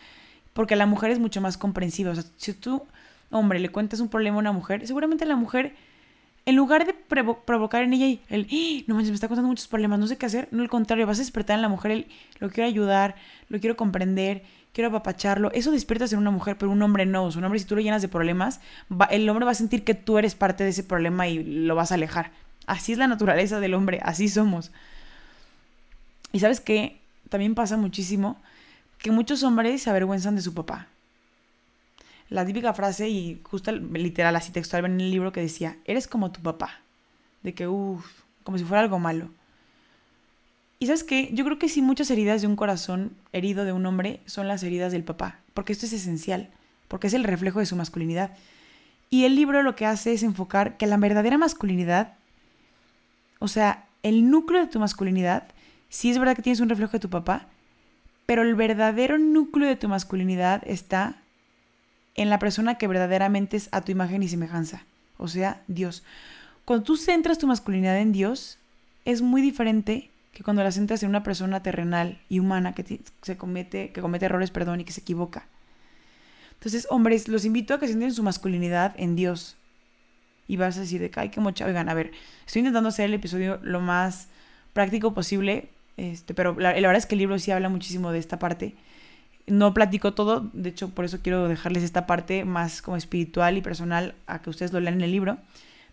porque la mujer es mucho más comprensiva. O sea, si tú, hombre, le cuentas un problema a una mujer, seguramente la mujer, en lugar de provocar en ella el, ¡Ah! no manches, me está contando muchos problemas, no sé qué hacer, no, al contrario, vas a despertar en la mujer el, lo quiero ayudar, lo quiero comprender, quiero apapacharlo. Eso despierta ser una mujer, pero un hombre no. un hombre, si tú lo llenas de problemas, el hombre va a sentir que tú eres parte de ese problema y lo vas a alejar. Así es la naturaleza del hombre, así somos. Y sabes qué, también pasa muchísimo que muchos hombres se avergüenzan de su papá. La típica frase, y justo literal, así textual, en el libro que decía, eres como tu papá. De que, uff, como si fuera algo malo. Y sabes qué, yo creo que sí muchas heridas de un corazón herido de un hombre son las heridas del papá, porque esto es esencial, porque es el reflejo de su masculinidad. Y el libro lo que hace es enfocar que la verdadera masculinidad, o sea, el núcleo de tu masculinidad, sí es verdad que tienes un reflejo de tu papá, pero el verdadero núcleo de tu masculinidad está en la persona que verdaderamente es a tu imagen y semejanza, o sea, Dios. Cuando tú centras tu masculinidad en Dios, es muy diferente que cuando la centras en una persona terrenal y humana que se comete, que comete errores, perdón, y que se equivoca. Entonces, hombres, los invito a que sienten su masculinidad en Dios. Y vas a decir de que, ay, qué mocha. Oigan, a ver, estoy intentando hacer el episodio lo más práctico posible, este, pero la, la verdad es que el libro sí habla muchísimo de esta parte. No platico todo, de hecho, por eso quiero dejarles esta parte más como espiritual y personal a que ustedes lo lean en el libro.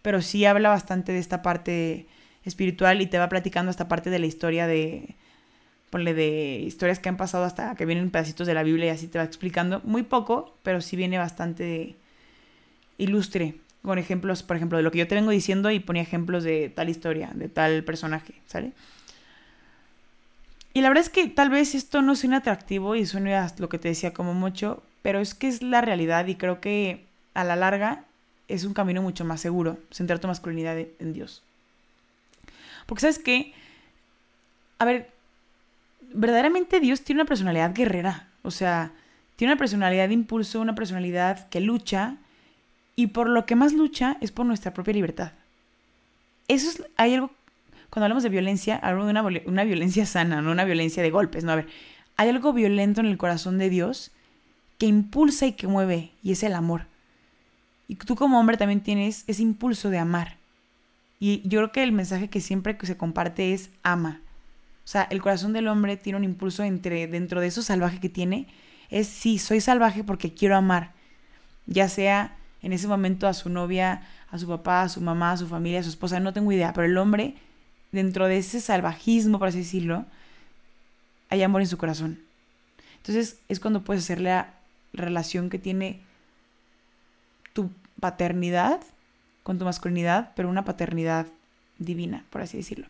Pero sí habla bastante de esta parte espiritual y te va platicando esta parte de la historia de, ponle de historias que han pasado hasta que vienen pedacitos de la Biblia y así te va explicando. Muy poco, pero sí viene bastante ilustre, con ejemplos, por ejemplo, de lo que yo te vengo diciendo y ponía ejemplos de tal historia, de tal personaje, ¿sale? Y la verdad es que tal vez esto no suena atractivo y suena lo que te decía como mucho, pero es que es la realidad y creo que a la larga es un camino mucho más seguro, centrar tu masculinidad en Dios. Porque sabes qué, a ver, verdaderamente Dios tiene una personalidad guerrera, o sea, tiene una personalidad de impulso, una personalidad que lucha y por lo que más lucha es por nuestra propia libertad. Eso es, hay algo, cuando hablamos de violencia, hablo de una, una violencia sana, no una violencia de golpes, no, a ver, hay algo violento en el corazón de Dios que impulsa y que mueve, y es el amor. Y tú como hombre también tienes ese impulso de amar. Y yo creo que el mensaje que siempre se comparte es ama. O sea, el corazón del hombre tiene un impulso entre, dentro de eso salvaje que tiene. Es sí, soy salvaje porque quiero amar. Ya sea en ese momento a su novia, a su papá, a su mamá, a su familia, a su esposa, no tengo idea. Pero el hombre, dentro de ese salvajismo, por así decirlo, hay amor en su corazón. Entonces es cuando puedes hacer la relación que tiene tu paternidad con tu masculinidad, pero una paternidad divina, por así decirlo.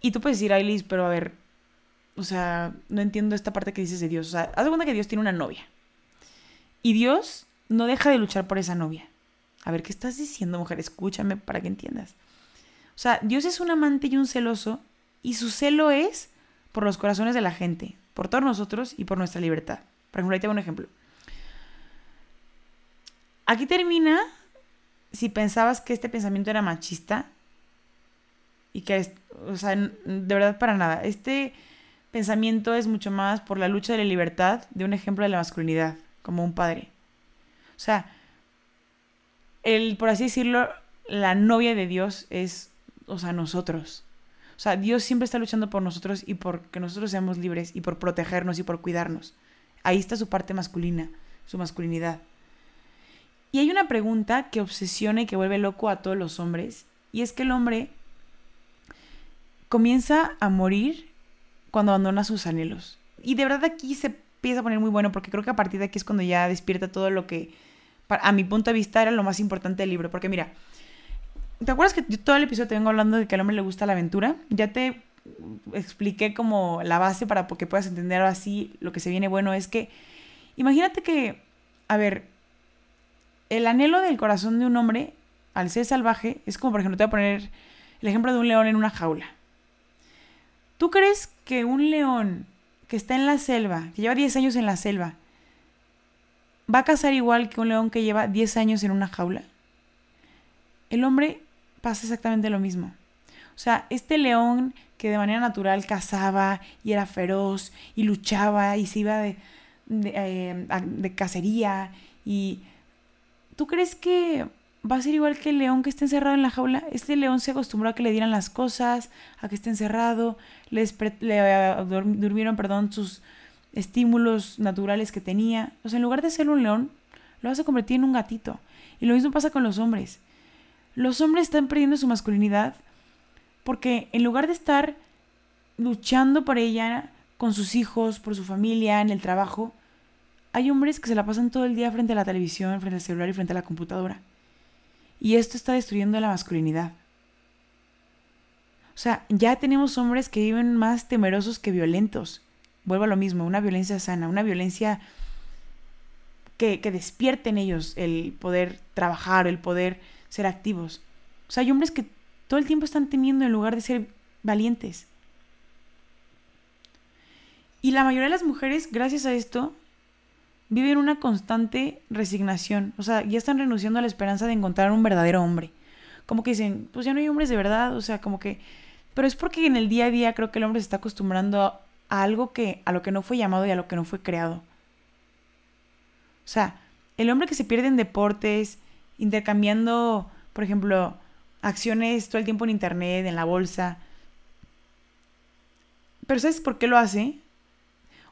Y tú puedes decir, Ailis, pero a ver, o sea, no entiendo esta parte que dices de Dios. O sea, haz de cuenta que Dios tiene una novia. Y Dios no deja de luchar por esa novia. A ver, ¿qué estás diciendo, mujer? Escúchame para que entiendas. O sea, Dios es un amante y un celoso, y su celo es por los corazones de la gente, por todos nosotros y por nuestra libertad. Por ejemplo, ahí te un ejemplo. Aquí termina si pensabas que este pensamiento era machista y que, es, o sea, de verdad para nada, este pensamiento es mucho más por la lucha de la libertad de un ejemplo de la masculinidad, como un padre. O sea, el, por así decirlo, la novia de Dios es, o sea, nosotros. O sea, Dios siempre está luchando por nosotros y por que nosotros seamos libres y por protegernos y por cuidarnos. Ahí está su parte masculina, su masculinidad. Y hay una pregunta que obsesiona y que vuelve loco a todos los hombres, y es que el hombre comienza a morir cuando abandona sus anhelos. Y de verdad aquí se empieza a poner muy bueno, porque creo que a partir de aquí es cuando ya despierta todo lo que, a mi punto de vista, era lo más importante del libro. Porque mira, ¿te acuerdas que yo todo el episodio te vengo hablando de que al hombre le gusta la aventura? Ya te expliqué como la base para que puedas entender así lo que se viene bueno. Es que, imagínate que, a ver, el anhelo del corazón de un hombre, al ser salvaje, es como, por ejemplo, te voy a poner el ejemplo de un león en una jaula. ¿Tú crees que un león que está en la selva, que lleva 10 años en la selva, va a cazar igual que un león que lleva 10 años en una jaula? El hombre pasa exactamente lo mismo. O sea, este león que de manera natural cazaba y era feroz y luchaba y se iba de, eh, de cacería y ¿Tú crees que va a ser igual que el león que está encerrado en la jaula? Este león se acostumbró a que le dieran las cosas, a que esté encerrado, le, le durmieron, perdón, sus estímulos naturales que tenía. O sea, en lugar de ser un león, lo vas a convertir en un gatito. Y lo mismo pasa con los hombres. Los hombres están perdiendo su masculinidad porque en lugar de estar luchando por ella, con sus hijos, por su familia, en el trabajo, hay hombres que se la pasan todo el día frente a la televisión, frente al celular y frente a la computadora. Y esto está destruyendo la masculinidad. O sea, ya tenemos hombres que viven más temerosos que violentos. Vuelvo a lo mismo, una violencia sana, una violencia que, que despierte en ellos el poder trabajar, el poder ser activos. O sea, hay hombres que todo el tiempo están temiendo en lugar de ser valientes. Y la mayoría de las mujeres, gracias a esto, viven una constante resignación. O sea, ya están renunciando a la esperanza de encontrar un verdadero hombre. Como que dicen, pues ya no hay hombres de verdad. O sea, como que... Pero es porque en el día a día creo que el hombre se está acostumbrando a, algo que, a lo que no fue llamado y a lo que no fue creado. O sea, el hombre que se pierde en deportes, intercambiando, por ejemplo, acciones todo el tiempo en internet, en la bolsa. Pero ¿sabes por qué lo hace?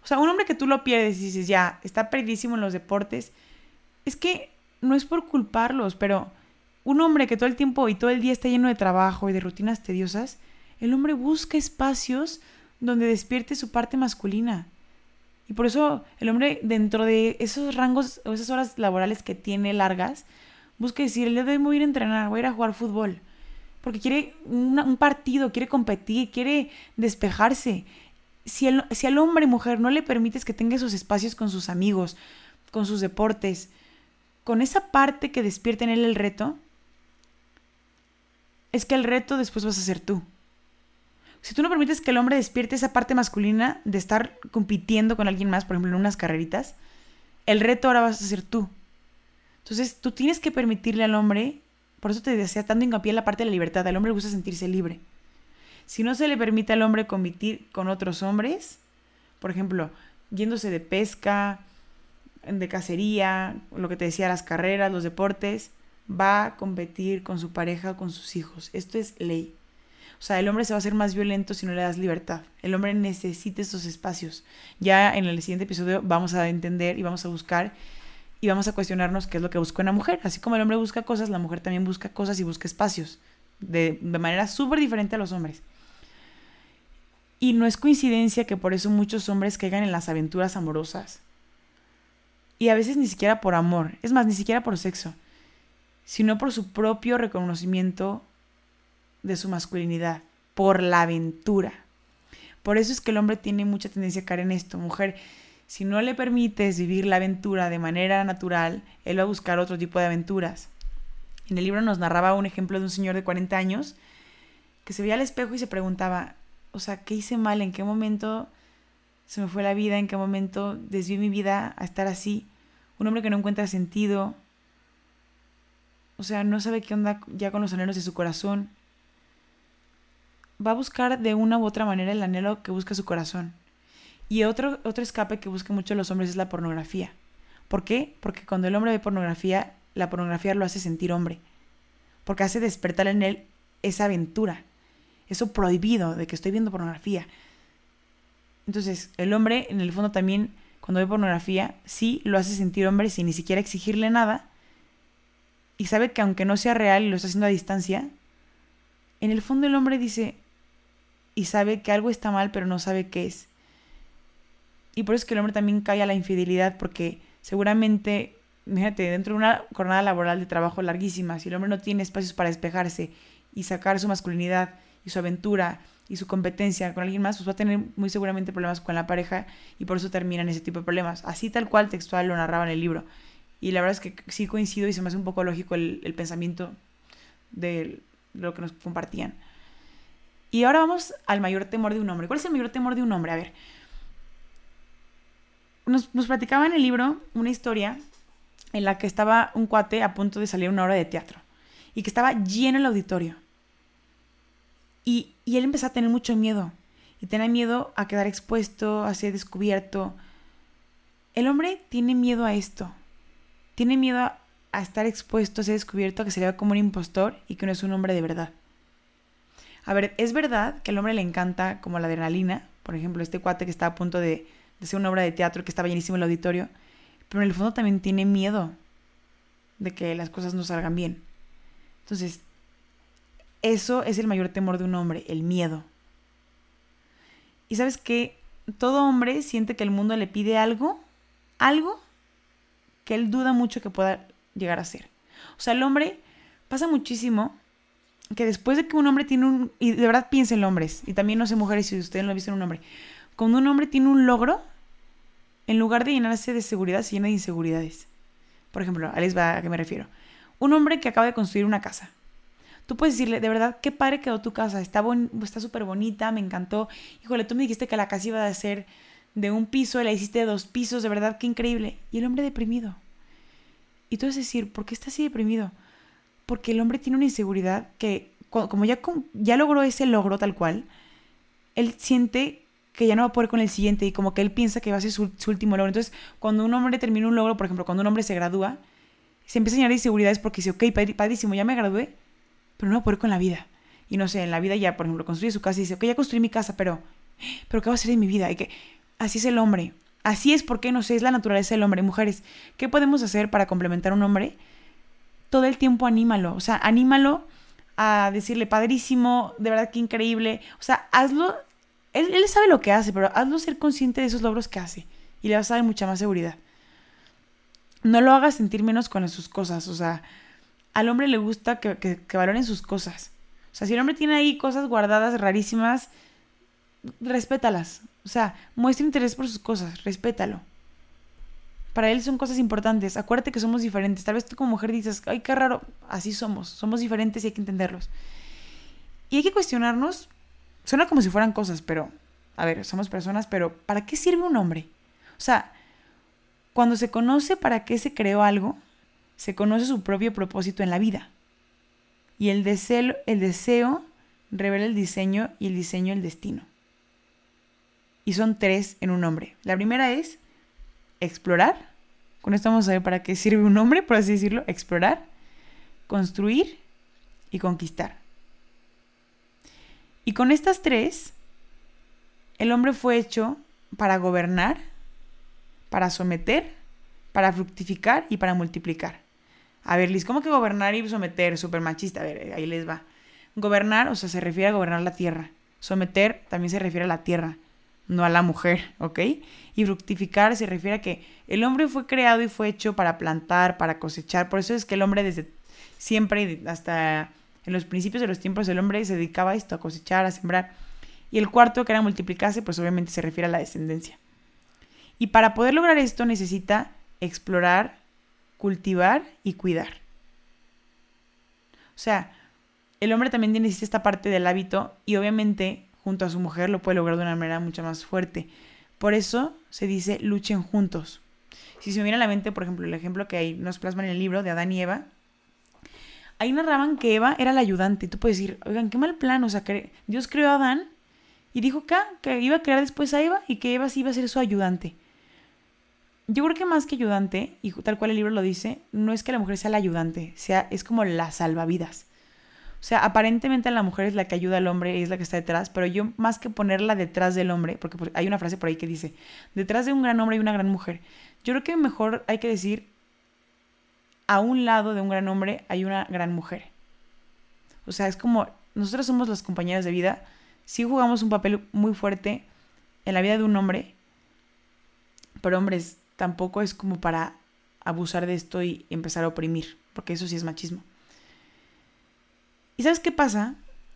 O sea, un hombre que tú lo pierdes y dices, ya, está perdidísimo en los deportes, es que no es por culparlos, pero un hombre que todo el tiempo y todo el día está lleno de trabajo y de rutinas tediosas, el hombre busca espacios donde despierte su parte masculina. Y por eso el hombre dentro de esos rangos o esas horas laborales que tiene largas, busca decir, el día de voy a ir a entrenar, voy a ir a jugar fútbol. Porque quiere un partido, quiere competir, quiere despejarse si, el, si al hombre y mujer no le permites que tenga esos espacios con sus amigos, con sus deportes, con esa parte que despierte en él el reto, es que el reto después vas a ser tú. Si tú no permites que el hombre despierte esa parte masculina de estar compitiendo con alguien más, por ejemplo, en unas carreritas, el reto ahora vas a ser tú. Entonces, tú tienes que permitirle al hombre, por eso te decía tanto hincapié en la parte de la libertad, al hombre gusta sentirse libre. Si no se le permite al hombre competir con otros hombres, por ejemplo, yéndose de pesca, de cacería, lo que te decía, las carreras, los deportes, va a competir con su pareja o con sus hijos. Esto es ley. O sea, el hombre se va a hacer más violento si no le das libertad. El hombre necesita estos espacios. Ya en el siguiente episodio vamos a entender y vamos a buscar y vamos a cuestionarnos qué es lo que busca una mujer. Así como el hombre busca cosas, la mujer también busca cosas y busca espacios. De, de manera súper diferente a los hombres. Y no es coincidencia que por eso muchos hombres caigan en las aventuras amorosas. Y a veces ni siquiera por amor, es más, ni siquiera por sexo, sino por su propio reconocimiento de su masculinidad, por la aventura. Por eso es que el hombre tiene mucha tendencia a caer en esto. Mujer, si no le permites vivir la aventura de manera natural, él va a buscar otro tipo de aventuras. En el libro nos narraba un ejemplo de un señor de 40 años que se veía al espejo y se preguntaba, o sea, ¿qué hice mal? ¿En qué momento se me fue la vida? ¿En qué momento desvié mi vida a estar así? Un hombre que no encuentra sentido. O sea, no sabe qué onda ya con los anhelos de su corazón. Va a buscar de una u otra manera el anhelo que busca su corazón. Y otro, otro escape que buscan mucho los hombres es la pornografía. ¿Por qué? Porque cuando el hombre ve pornografía, la pornografía lo hace sentir hombre. Porque hace despertar en él esa aventura eso prohibido de que estoy viendo pornografía. Entonces, el hombre, en el fondo también, cuando ve pornografía, sí lo hace sentir hombre sin ni siquiera exigirle nada. Y sabe que aunque no sea real y lo está haciendo a distancia, en el fondo el hombre dice y sabe que algo está mal, pero no sabe qué es. Y por eso es que el hombre también cae a la infidelidad, porque seguramente, fíjate, dentro de una jornada laboral de trabajo larguísima, si el hombre no tiene espacios para despejarse y sacar su masculinidad y su aventura y su competencia con alguien más, pues va a tener muy seguramente problemas con la pareja y por eso terminan ese tipo de problemas. Así tal cual textual lo narraba en el libro. Y la verdad es que sí coincido y se me hace un poco lógico el, el pensamiento de lo que nos compartían. Y ahora vamos al mayor temor de un hombre. ¿Cuál es el mayor temor de un hombre? A ver. Nos, nos platicaba en el libro una historia en la que estaba un cuate a punto de salir a una obra de teatro y que estaba lleno el auditorio. Y, él empezó a tener mucho miedo. Y tenía miedo a quedar expuesto, a ser descubierto. El hombre tiene miedo a esto. Tiene miedo a, estar expuesto, a ser descubierto, a que se vea como un impostor y que no es un hombre de verdad. A ver, es verdad que al hombre le encanta como la adrenalina. Por ejemplo, este cuate que está a punto de, de hacer una obra de teatro que estaba llenísimo el auditorio. Pero en el fondo también tiene miedo de que las cosas no salgan bien. Entonces, eso es el mayor temor de un hombre, el miedo. Y sabes que todo hombre siente que el mundo le pide algo, algo que él duda mucho que pueda llegar a ser. O sea, el hombre pasa muchísimo que después de que un hombre tiene un... Y de verdad piensen hombres, y también no sé mujeres si ustedes lo han visto en un hombre. Cuando un hombre tiene un logro, en lugar de llenarse de seguridad, se llena de inseguridades. Por ejemplo, a va a qué me refiero. Un hombre que acaba de construir una casa. Tú puedes decirle, de verdad, qué padre quedó tu casa, está súper bonita, me encantó. Híjole, tú me dijiste que la casa iba a ser de un piso, la hiciste de dos pisos, de verdad, qué increíble. Y el hombre deprimido. Y tú vas a decir, ¿por qué está así deprimido? Porque el hombre tiene una inseguridad que, como ya, ya logró ese logro tal cual, él siente que ya no va a poder con el siguiente y como que él piensa que va a ser su, último logro. Entonces, cuando un hombre termina un logro, por ejemplo, cuando un hombre se gradúa, se empieza a llenar de inseguridades porque dice, ok, padrísimo, ya me gradué, pero no va a poder con la vida. Y no sé, en la vida ya, por ejemplo, construye su casa y dice, ok, ya construí mi casa, pero, pero ¿qué va a ser de mi vida? Y que así es el hombre. Así es porque, no sé, es la naturaleza del hombre. Mujeres, ¿qué podemos hacer para complementar a un hombre? Todo el tiempo anímalo. O sea, anímalo a decirle, padrísimo, de verdad que increíble. O sea, hazlo. Él, sabe lo que hace, pero hazlo ser consciente de esos logros que hace. Y le vas a dar mucha más seguridad. No lo hagas sentir menos con sus cosas. O sea, al hombre le gusta que, que, que valoren sus cosas. O sea, si el hombre tiene ahí cosas guardadas rarísimas, respétalas. O sea, muestra interés por sus cosas, respétalo. Para él son cosas importantes. Acuérdate que somos diferentes. Tal vez tú como mujer dices, ay, qué raro. Así somos. Somos diferentes y hay que entenderlos. Y hay que cuestionarnos. Suena como si fueran cosas, pero, a ver, somos personas, pero ¿para qué sirve un hombre? O sea, cuando se conoce para qué se creó algo, se conoce su propio propósito en la vida. Y el deseo, el deseo revela el diseño y el diseño el destino y son tres en un nombre. La primera es explorar. Con esto vamos a ver para qué sirve un nombre, por así decirlo. Explorar, construir y conquistar. Y con estas tres, el hombre fue hecho para gobernar, para someter, para fructificar y para multiplicar. A ver, Liz, ¿cómo que gobernar y someter? Súper machista. A ver, ahí les va. Gobernar, o sea, se refiere a gobernar la tierra. Someter también se refiere a la tierra no a la mujer, ¿ok? Y fructificar se refiere a que el hombre fue creado y fue hecho para plantar, para cosechar. Por eso es que el hombre desde siempre, hasta en los principios de los tiempos, el hombre se dedicaba a esto, a cosechar, a sembrar. Y el cuarto, que era multiplicarse, pues obviamente se refiere a la descendencia. Y para poder lograr esto necesita explorar, cultivar y cuidar. O sea, el hombre también necesita esta parte del hábito y obviamente junto a su mujer lo puede lograr de una manera mucho más fuerte. Por eso se dice luchen juntos. Si se me viene a la mente, por ejemplo, el ejemplo que nos plasman en el libro de Adán y Eva, ahí narraban que Eva era la ayudante. Tú puedes decir, oigan, qué mal plan, o sea, Dios creó a Adán y dijo que, que iba a crear después a Eva y que Eva sí iba a ser su ayudante. Yo creo que más que ayudante, y tal cual el libro lo dice, no es que la mujer sea la ayudante, sea, es como la salvavidas. O sea, aparentemente la mujer es la que ayuda al hombre y es la que está detrás, pero yo más que ponerla detrás del hombre, porque hay una frase por ahí que dice, detrás de un gran hombre hay una gran mujer. Yo creo que mejor hay que decir, a un lado de un gran hombre hay una gran mujer. O sea, es como, nosotros somos las compañeras de vida, sí jugamos un papel muy fuerte en la vida de un hombre, pero hombres, tampoco es como para abusar de esto y empezar a oprimir, porque eso sí es machismo. ¿Y sabes qué pasa?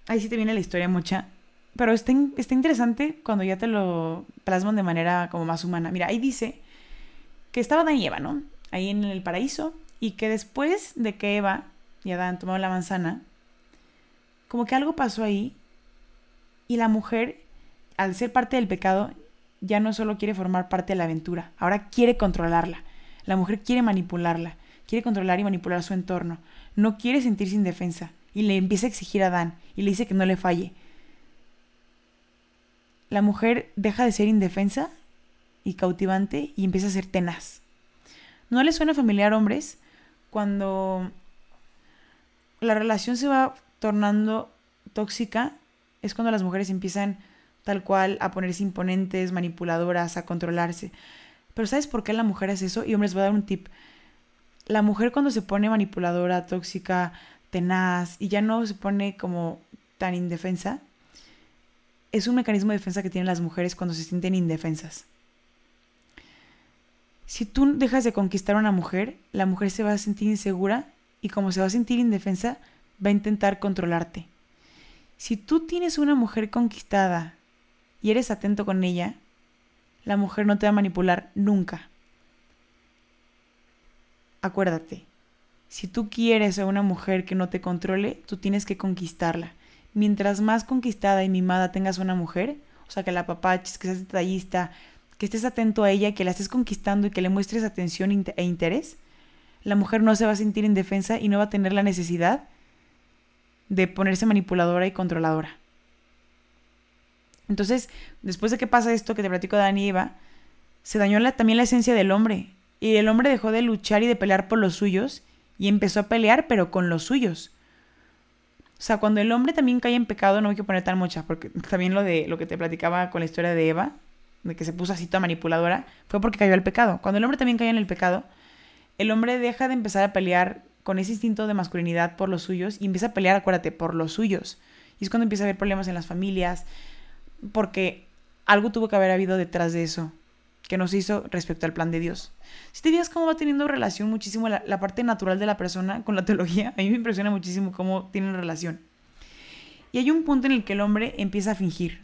Ahí sí te viene la historia mucha. Pero está, está interesante cuando ya te lo plasman de manera como más humana. Mira, ahí dice que estaba Adán y Eva, ¿no? Ahí en el paraíso. Y que después de que Eva y Adán tomaron la manzana, como que algo pasó ahí. Y la mujer, al ser parte del pecado, ya no solo quiere formar parte de la aventura, ahora quiere controlarla. La mujer quiere manipularla, quiere controlar y manipular su entorno. No quiere sentirse indefensa y le empieza a exigir a Adán y le dice que no le falle. La mujer deja de ser indefensa y cautivante y empieza a ser tenaz. ¿No le suena familiar, hombres, cuando la relación se va tornando tóxica? Es cuando las mujeres empiezan tal cual a ponerse imponentes, manipuladoras, a controlarse. Pero ¿sabes por qué la mujer hace eso? Y hombres, voy a dar un tip. La mujer cuando se pone manipuladora, tóxica, tenaz y ya no se pone como tan indefensa, es un mecanismo de defensa que tienen las mujeres cuando se sienten indefensas. Si tú dejas de conquistar a una mujer, la mujer se va a sentir insegura y como se va a sentir indefensa, va a intentar controlarte. Si tú tienes una mujer conquistada y eres atento con ella, la mujer no te va a manipular nunca. Acuérdate, si tú quieres a una mujer que no te controle, tú tienes que conquistarla. Mientras más conquistada y mimada tengas una mujer, o sea, que la papaches, que seas detallista, que estés atento a ella, que la estés conquistando y que le muestres atención e interés, la mujer no se va a sentir indefensa y no va a tener la necesidad de ponerse manipuladora y controladora. Entonces, después de que pasa esto que te platico de Dani y Eva, se dañó también la esencia del hombre. Y el hombre dejó de luchar y de pelear por los suyos y empezó a pelear, pero con los suyos. O sea, cuando el hombre también cae en pecado, no hay que poner tan mucha, porque también lo de lo que te platicaba con la historia de Eva, de que se puso así toda manipuladora, fue porque cayó al pecado. Cuando el hombre también cae en el pecado, el hombre deja de empezar a pelear con ese instinto de masculinidad por los suyos y empieza a pelear, acuérdate, por los suyos. Y es cuando empieza a haber problemas en las familias, porque algo tuvo que haber habido detrás de eso, que nos hizo respecto al plan de Dios. Si te fijas cómo va teniendo relación muchísimo la, la, parte natural de la persona con la teología, a mí me impresiona muchísimo cómo tienen relación. Y hay un punto en el que el hombre empieza a fingir.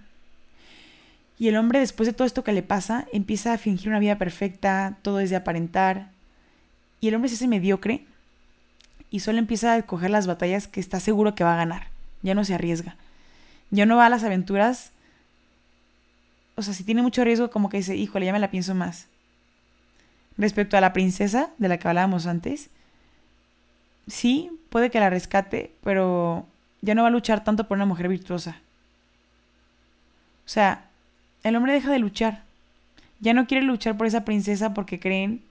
Y el hombre, después de todo esto que le pasa, empieza a fingir una vida perfecta, todo es de aparentar. Y el hombre se hace mediocre y solo empieza a coger las batallas que está seguro que va a ganar. Ya no se arriesga. Ya no va a las aventuras o sea, si tiene mucho riesgo, como que dice, híjole, ya me la pienso más. Respecto a la princesa de la que hablábamos antes, sí, puede que la rescate, pero ya no va a luchar tanto por una mujer virtuosa. O sea, el hombre deja de luchar. Ya no quiere luchar por esa princesa porque creen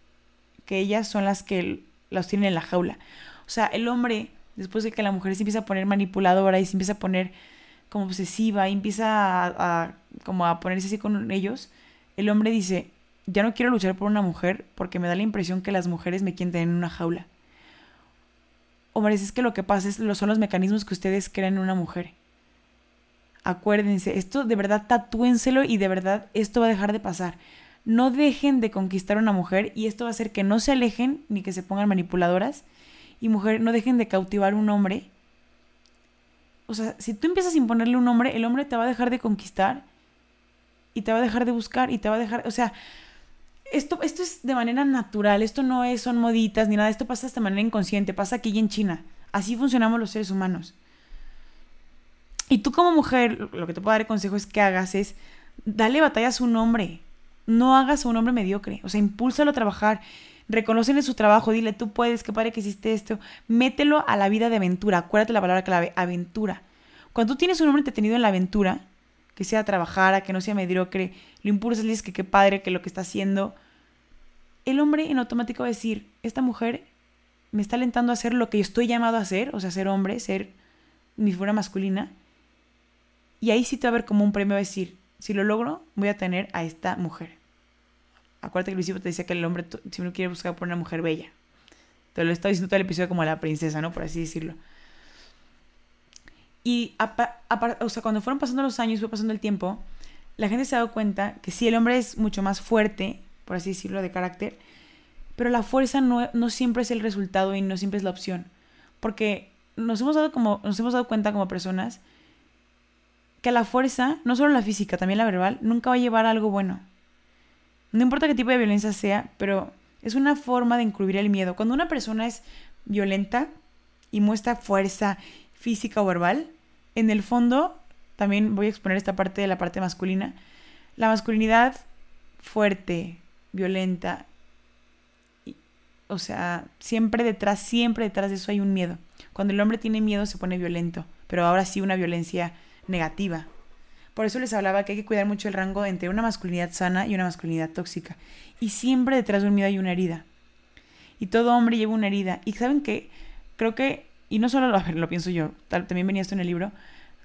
que ellas son las que los tienen en la jaula. O sea, el hombre, después de que la mujer se empieza a poner manipuladora y se empieza a poner como obsesiva y empieza a, como a ponerse así con ellos, el hombre dice, ya no quiero luchar por una mujer porque me da la impresión que las mujeres me quieren tener en una jaula. Hombres, es que lo que pasa es, son los mecanismos que ustedes crean en una mujer. Acuérdense, esto de verdad tatúenselo y de verdad esto va a dejar de pasar. No dejen de conquistar a una mujer y esto va a hacer que no se alejen ni que se pongan manipuladoras. Y mujer, no dejen de cautivar a un hombre o sea, si tú empiezas a imponerle un hombre, el hombre te va a dejar de conquistar y te va a dejar de buscar y te va a dejar, o sea, esto, esto es de manera natural, esto no es, son moditas ni nada, esto pasa de manera inconsciente, pasa aquí y en China. Así funcionamos los seres humanos. Y tú como mujer, lo que te puedo dar de consejo es que hagas es, dale batalla a su hombre, no hagas a un hombre mediocre, o sea, impúlsalo a trabajar, reconocen su trabajo, dile, tú puedes, qué padre que hiciste esto, mételo a la vida de aventura, acuérdate la palabra clave, aventura. Cuando tú tienes un hombre entretenido en la aventura, que sea trabajar, que no sea mediocre, lo impulsas, le dices que qué padre, que lo que está haciendo, el hombre en automático va a decir, esta mujer me está alentando a hacer lo que yo estoy llamado a hacer, o sea, ser hombre, ser mi figura masculina, y ahí sí te va a ver como un premio, a decir, si lo logro, voy a tener a esta mujer. Acuérdate que el principio te decía que el hombre siempre quiere buscar por una mujer bella. Te lo estaba diciendo todo el episodio como la princesa, ¿no? Por así decirlo. Y o sea, cuando fueron pasando los años, fue pasando el tiempo, la gente se ha dado cuenta que sí, el hombre es mucho más fuerte, por así decirlo, de carácter, pero la fuerza no, no siempre es el resultado y no siempre es la opción. Porque nos hemos dado, como, nos hemos dado cuenta como personas que la fuerza, no solo la física, también la verbal, nunca va a llevar a algo bueno. No importa qué tipo de violencia sea, pero es una forma de incluir el miedo. Cuando una persona es violenta y muestra fuerza física o verbal, en el fondo, también voy a exponer esta parte de la parte masculina, la masculinidad fuerte, violenta, o sea, siempre detrás, siempre detrás de eso hay un miedo. Cuando el hombre tiene miedo se pone violento, pero ahora sí una violencia negativa. Por eso les hablaba que hay que cuidar mucho el rango entre una masculinidad sana y una masculinidad tóxica. Y siempre detrás de un miedo hay una herida. Y todo hombre lleva una herida. Y saben que creo que, y no solo lo, (laughs) pienso yo, también venía esto en el libro,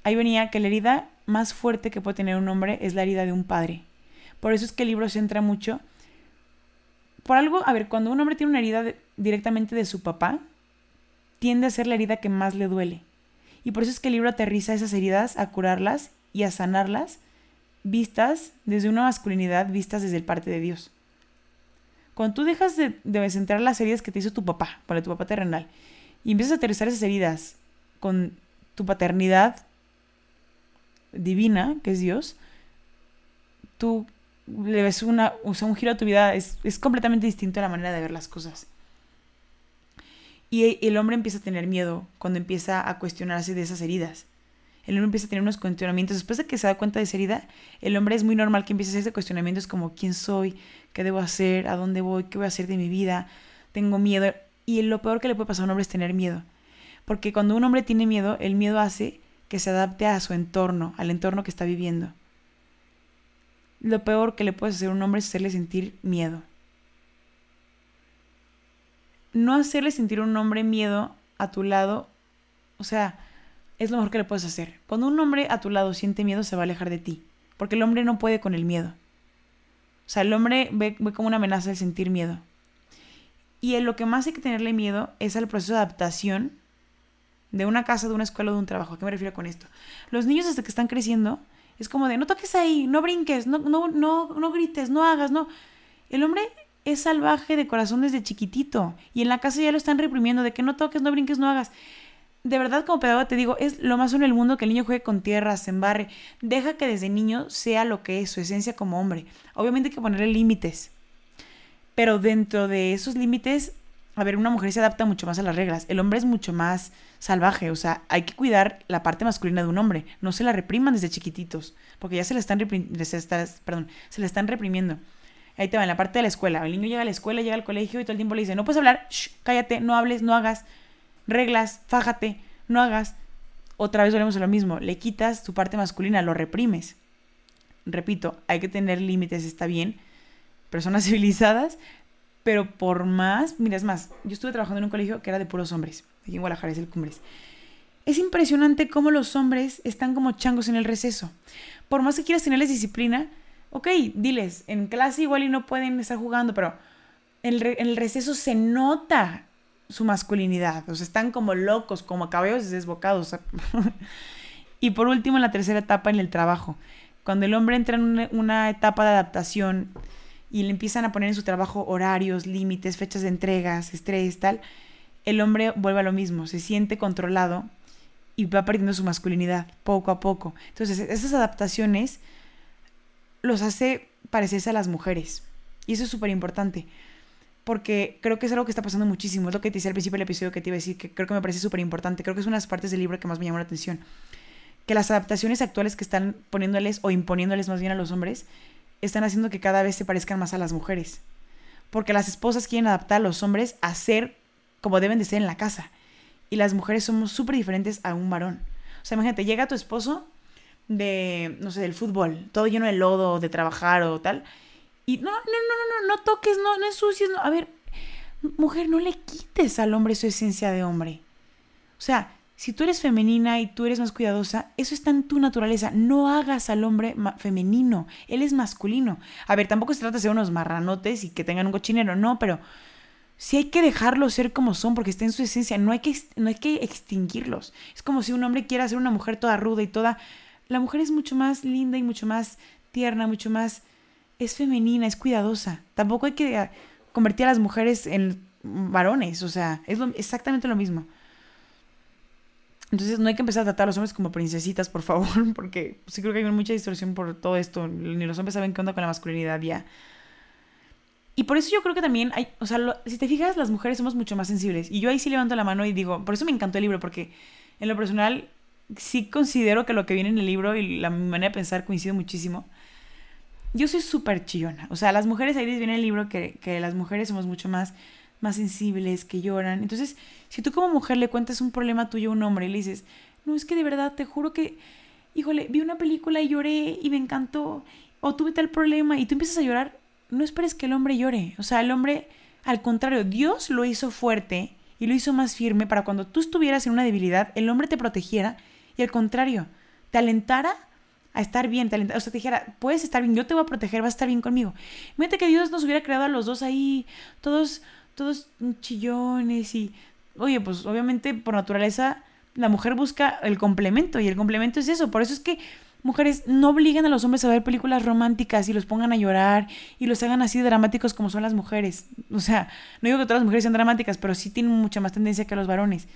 ahí venía que la herida más fuerte que puede tener un hombre es la herida de un padre. Por eso es que el libro se centra mucho. Por algo, a ver, cuando un hombre tiene una herida directamente de su papá, tiende a ser la herida que más le duele. Y por eso es que el libro aterriza esas heridas a curarlas y a sanarlas vistas desde una masculinidad, vistas desde el parte de Dios. Cuando tú dejas de, de centrar las heridas que te hizo tu papá, para tu papá terrenal, y empiezas a aterrizar esas heridas con tu paternidad divina, que es Dios, tú le ves una, o un giro a tu vida, es, es completamente distinto a la manera de ver las cosas. Y el hombre empieza a tener miedo cuando empieza a cuestionarse de esas heridas. El hombre empieza a tener unos cuestionamientos. Después de que se da cuenta de esa herida, el hombre es muy normal que empiece a hacerse cuestionamientos como quién soy, qué debo hacer, a dónde voy, qué voy a hacer de mi vida, tengo miedo. Y lo peor que le puede pasar a un hombre es tener miedo. Porque cuando un hombre tiene miedo, el miedo hace que se adapte a su entorno, al entorno que está viviendo. Lo peor que le puedes hacer a un hombre es hacerle sentir miedo no hacerle sentir un hombre miedo a tu lado, o sea, es lo mejor que le puedes hacer. Cuando un hombre a tu lado siente miedo, se va a alejar de ti, porque el hombre no puede con el miedo. O sea, el hombre ve, como una amenaza el sentir miedo. Y en lo que más hay que tenerle miedo es al proceso de adaptación de una casa, de una escuela o de un trabajo. ¿A qué me refiero con esto? Los niños desde que están creciendo es como de no toques ahí, no brinques, no, no, no, no grites, no hagas, no. El hombre es salvaje de corazón desde chiquitito y en la casa ya lo están reprimiendo de que no toques, no brinques, no hagas. De verdad, como pedagoga te digo, es lo más en el mundo que el niño juegue con tierra, se embarre. Deja que desde niño sea lo que es, su esencia como hombre. Obviamente hay que ponerle límites. Pero dentro de esos límites, a ver, una mujer se adapta mucho más a las reglas. El hombre es mucho más salvaje. O sea, hay que cuidar la parte masculina de un hombre. No se la repriman desde chiquititos. Porque ya se la están, perdón, se la están reprimiendo. Ahí te va, en la parte de la escuela. El niño llega a la escuela, llega al colegio y todo el tiempo le dice, no puedes hablar, cállate, no hables, no hagas, reglas, fájate, no hagas. Otra vez volvemos a lo mismo, le quitas tu parte masculina, lo reprimes. Repito, hay que tener límites, está bien. Personas (laughs) civilizadas, pero por más, mira, es más, yo estuve trabajando en un colegio que era de puros hombres, aquí en Guadalajara es el Cumbres. Es impresionante cómo los hombres están como changos en el receso. Por más que quieras tenerles disciplina, ok, diles, en clase igual y no pueden estar jugando, pero en el, receso se nota su masculinidad, o sea, están como locos, como cabellos desbocados. (laughs) y por último, en la tercera etapa, en el trabajo, cuando el hombre entra en una, etapa de adaptación y le empiezan a poner en su trabajo horarios, límites, fechas de entregas, estrés, tal, el hombre vuelve a lo mismo, se siente controlado y va perdiendo su masculinidad poco a poco. Entonces, esas adaptaciones los hace parecerse a las mujeres. Y eso es súper importante. Porque creo que es algo que está pasando muchísimo. Es lo que te decía al principio del episodio que te iba a decir, que creo que me parece súper importante. Creo que es una de las partes del libro que más me llamó la atención. Que las adaptaciones actuales que están poniéndoles o imponiéndoles más bien a los hombres están haciendo que cada vez se parezcan más a las mujeres. Porque las esposas quieren adaptar a los hombres a ser como deben de ser en la casa. Y las mujeres somos súper diferentes a un varón. O sea, imagínate, llega tu esposo de, no sé, del fútbol, todo lleno de lodo, de trabajar o tal. Y no, no, no, no, no, toques, no, no ensucies, no. A ver, mujer, no le quites al hombre su esencia de hombre. O sea, si tú eres femenina y tú eres más cuidadosa, eso está en tu naturaleza. No hagas al hombre femenino, él es masculino. A ver, tampoco se trata de ser unos marranotes y que tengan un cochinero, no, pero sí hay que dejarlos ser como son porque está en su esencia, no hay que, no hay que extinguirlos. Es como si un hombre quiera ser una mujer toda ruda y toda la mujer es mucho más linda y mucho más tierna, mucho más... es femenina, es cuidadosa. Tampoco hay que convertir a las mujeres en varones, o sea, es exactamente lo mismo. Entonces no hay que empezar a tratar a los hombres como princesitas, por favor, (laughs) porque sí creo que hay mucha distorsión por todo esto. Ni los hombres saben qué onda con la masculinidad ya. Y por eso yo creo que también hay, o sea, si te fijas, las mujeres somos mucho más sensibles. Y yo ahí sí levanto la mano y digo, por eso me encantó el libro, porque en lo personal sí considero que lo que viene en el libro y la manera de pensar coincide muchísimo. Yo soy súper chillona. O sea, las mujeres, ahí les viene el libro que, que las mujeres somos mucho más, más sensibles, que lloran. Entonces, si tú como mujer le cuentas un problema tuyo a un hombre y le dices, no, es que de verdad, te juro que, híjole, vi una película y lloré y me encantó, o tuve tal problema y tú empiezas a llorar, no esperes que el hombre llore. O sea, el hombre, al contrario, Dios lo hizo fuerte y lo hizo más firme para cuando tú estuvieras en una debilidad, el hombre te protegiera y al contrario, te alentara a estar bien, te o sea, te dijera, puedes estar bien, yo te voy a proteger, vas a estar bien conmigo. Mírate que Dios nos hubiera creado a los dos ahí, todos, todos chillones y, oye, pues obviamente por naturaleza la mujer busca el complemento y el complemento es eso, por eso es que mujeres no obligan a los hombres a ver películas románticas y los pongan a llorar y los hagan así dramáticos como son las mujeres. O sea, no digo que todas las mujeres sean dramáticas, pero sí tienen mucha más tendencia que los varones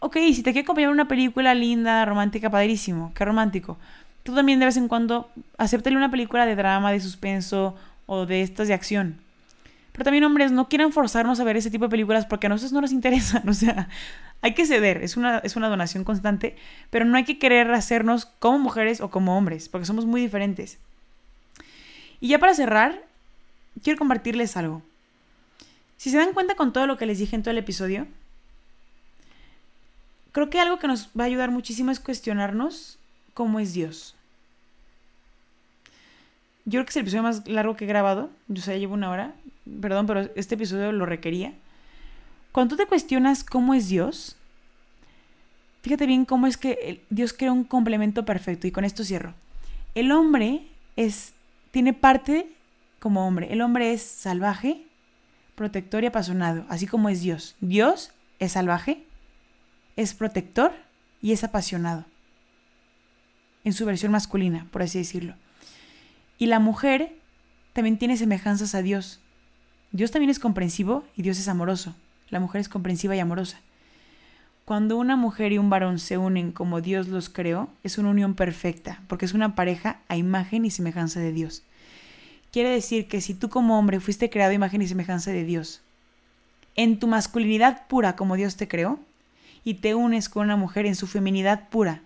ok, si te quiere acompañar una película linda, romántica, padrísimo, qué romántico. Tú también de vez en cuando acéptale una película de drama, de suspenso o de estas de acción. Pero también, hombres, no quieran forzarnos a ver ese tipo de películas porque a nosotros no nos interesan. (laughs) O sea, hay que ceder, es una, es una donación constante, pero no hay que querer hacernos como mujeres o como hombres, porque somos muy diferentes. Y ya para cerrar, quiero compartirles algo. Si se dan cuenta con todo lo que les dije en todo el episodio, creo que algo que nos va a ayudar muchísimo es cuestionarnos cómo es Dios. Yo creo que es el episodio más largo que he grabado. Yo sé, llevo una hora. Perdón, pero este episodio lo requería. Cuando tú te cuestionas cómo es Dios, fíjate bien cómo es que Dios crea un complemento perfecto. Y con esto cierro. El hombre es, tiene parte como hombre. El hombre es salvaje, protector y apasionado, así como es Dios. Dios es salvaje, es protector y es apasionado. En su versión masculina, por así decirlo. Y la mujer también tiene semejanzas a Dios. Dios también es comprensivo y Dios es amoroso. La mujer es comprensiva y amorosa. Cuando una mujer y un varón se unen como Dios los creó, es una unión perfecta, porque es una pareja a imagen y semejanza de Dios. Quiere decir que si tú como hombre fuiste creado a imagen y semejanza de Dios, en tu masculinidad pura como Dios te creó, y te unes con una mujer en su feminidad pura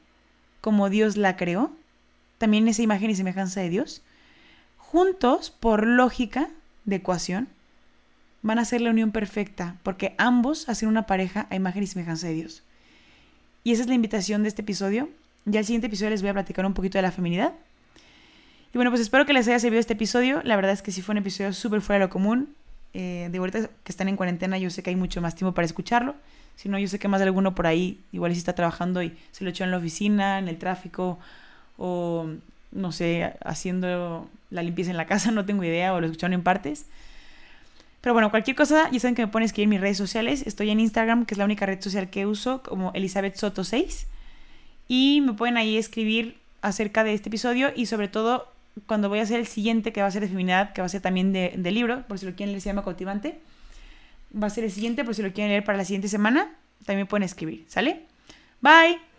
como Dios la creó, también esa imagen y semejanza de Dios, juntos, por lógica de ecuación, van a ser la unión perfecta, porque ambos hacen una pareja a imagen y semejanza de Dios. Y esa es la invitación de este episodio. Ya el siguiente episodio les voy a platicar un poquito de la feminidad y bueno, pues espero que les haya servido este episodio. La verdad es que sí fue un episodio súper fuera de lo común. Eh, de ahorita que están en cuarentena, yo sé que hay mucho más tiempo para escucharlo. Si no, yo sé que más de alguno por ahí igual sí está trabajando y se lo echó en la oficina, en el tráfico, o no sé, haciendo la limpieza en la casa, (laughs) no tengo idea, o lo escucharon en partes. Pero bueno, cualquier cosa, ya saben que me pueden escribir en mis redes sociales. Estoy en Instagram, que es la única red social que uso, como Elizabeth Soto 6. Y me pueden ahí escribir acerca de este episodio y sobre todo cuando voy a hacer el siguiente, que va a ser de feminidad, que va a ser también de, libro, por si lo quieren leer, se llama Cautivante. Va a ser el siguiente, por si lo quieren leer para la siguiente semana, también pueden escribir, ¿sale? Bye.